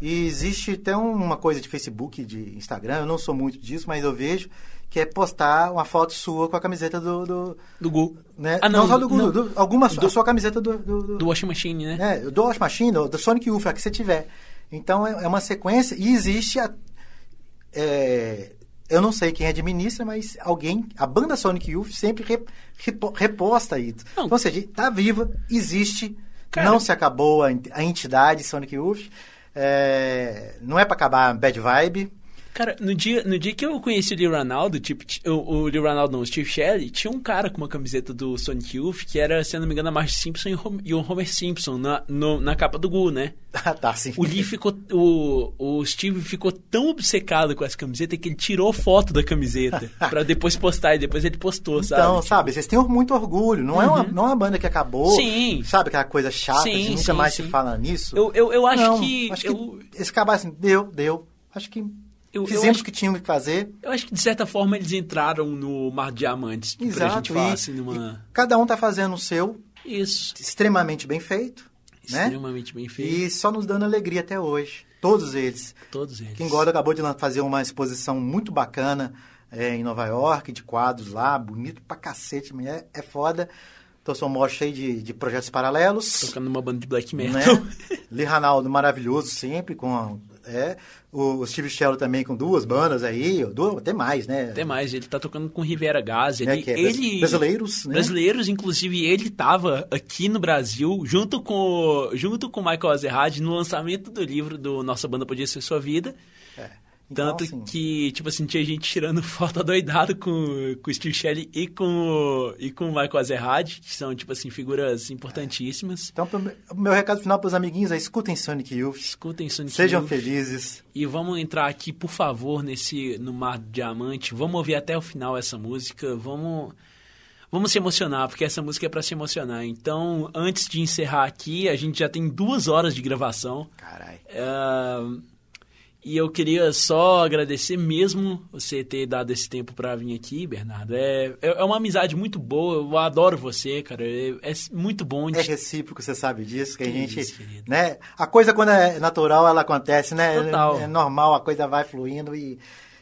e existe até uma coisa de Facebook, de Instagram, eu não sou muito disso, mas eu vejo, que é postar uma foto sua com a camiseta do... do Do Gu. né? Ah, não, não, só do, não. do, alguma Do- a sua camiseta do, do, do- Do Washing Machine, né? é, do Wash Machine, do Sonic Youth, a que você tiver. Então é é uma sequência e existe a. é, eu não sei quem administra, mas alguém, a banda Sonic Youth sempre re- repo- reposta isso. Não. Ou seja, está viva, existe, Cara. não se acabou a, ent- a entidade Sonic Youth. é, não é para acabar a bad vibe. Cara, no dia, no dia que eu conheci o Lee Ronaldo, tipo, o, o Lee Ronaldo não, o Steve Shelley, tinha um cara com uma camiseta do Sonic Youth que era, se eu não me engano, a Marge Simpson e o Hom- e o Homer Simpson na, no- na capa do Gu, né? Ah, tá, sim. O Lee ficou. O, o Steve ficou tão obcecado com essa camiseta que ele tirou foto da camiseta pra depois postar e depois ele postou, sabe? Então, Tipo, sabe, vocês têm muito orgulho. Não, é uma, não é uma banda que acabou. Sim. Sabe aquela coisa chata Sim, nunca sim, mais sim. se fala nisso? Eu, eu, eu acho Não, que. Acho eu, que esse acabar assim, deu, deu. Acho que eu, eu fizemos acho, o que tínhamos que fazer. eu acho que de certa forma eles entraram no Mar de Diamantes. Exato. gente falar e- assim numa. e cada um tá fazendo o seu, Isso. extremamente bem feito, né? Extremamente bem feito. E só nos dando alegria até hoje. Todos eles. Todos eles. Kim Gordon acabou de fazer uma exposição muito bacana é, em Nova York, de quadros lá, bonito pra cacete, é, é foda. Torson Mó cheio de, de projetos paralelos. Tocando numa banda de black né? metal. Lee Ranaldo maravilhoso sempre, com é, o Steve Shello também com duas bandas aí, duas, até mais, né? Até mais, ele tá tocando com Rivera Gás. Ele, É, que é bras- ele- brasileiros, né? Brasileiros, inclusive, ele tava aqui no Brasil, junto com, junto com o Michael Azerrad, no lançamento do livro do Nossa Banda Podia Ser Sua Vida. É. Então, Tanto assim, que, tipo assim, tinha gente tirando foto adoidado com, com o Steve Shelley e com, o- e com o Michael Azerrad, que são, tipo assim, figuras importantíssimas. Então, pro meu- recado final para os amiguinhos é escutem Sonic Youth, Escutem Sonic sejam Youth. felizes. E vamos entrar aqui, por favor, nesse no Mar do Diamante. Vamos ouvir até o final essa música. Vamos vamos se emocionar, porque essa música é para se emocionar. Então, antes de encerrar aqui, a gente já tem duas horas de gravação. Caralho. Ah, e eu queria só agradecer mesmo você ter dado esse tempo pra vir aqui, Bernardo. É, é é uma amizade muito boa, eu adoro você, cara. É, é muito bom de É recíproco, você sabe disso, que, a Que gente, isso, né? A coisa quando é natural, ela acontece, né? Total. É normal, a coisa vai fluindo e,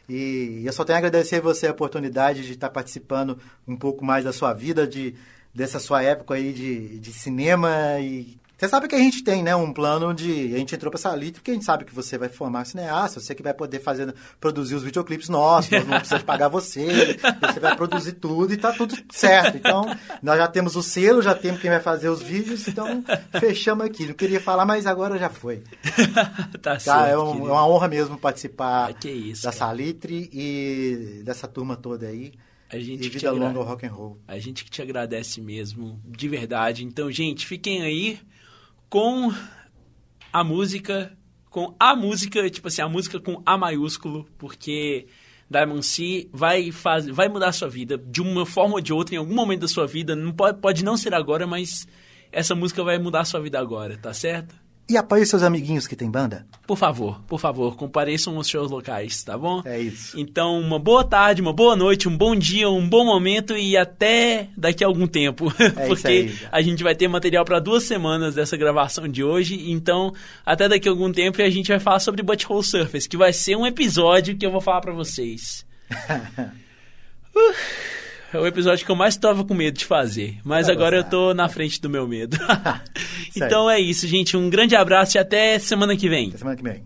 e eu só tenho a agradecer a você a oportunidade de estar participando um pouco mais da sua vida, de dessa sua época aí de, de cinema e você sabe que a gente tem, né, um plano de... A gente entrou pra essa lista porque a gente sabe que você vai formar cineasta, você que vai poder fazer, produzir os videoclipes nossos, nós não precisamos pagar você, você vai produzir tudo e tá tudo certo. Então, nós já temos o selo, já temos quem vai fazer os vídeos, então fechamos aqui. Não queria falar, mas agora já foi. tá Tá, certo, é, um- é uma honra mesmo participar que isso, da. Salitre e dessa turma toda aí. A gente e vida longa ao rock and roll. A gente que te agradece mesmo, de verdade. Então, gente, fiquem aí com a música, com a música, tipo assim, a música com A maiúsculo, porque Diamond Sea vai, faz, vai mudar a sua vida de uma forma ou de outra, em algum momento da sua vida. Não pode, pode não ser agora, mas essa música vai mudar a sua vida agora, tá certo? E apoie seus amiguinhos que tem banda. Por favor, por favor, compareçam aos shows locais, tá bom? É isso. Então, uma boa tarde, uma boa noite, um bom dia, um bom momento e até daqui a algum tempo. É isso Porque aí. a gente vai ter material para duas semanas dessa gravação de hoje. Então, até daqui a algum tempo a gente vai falar sobre Butthole Surface, que vai ser um episódio que eu vou falar para vocês. Uh, é o episódio que eu mais estava com medo de fazer. Mas Vai agora eu gostar. tô na frente do meu medo. Então é isso, gente. Um grande abraço e até semana que vem. Até semana que vem.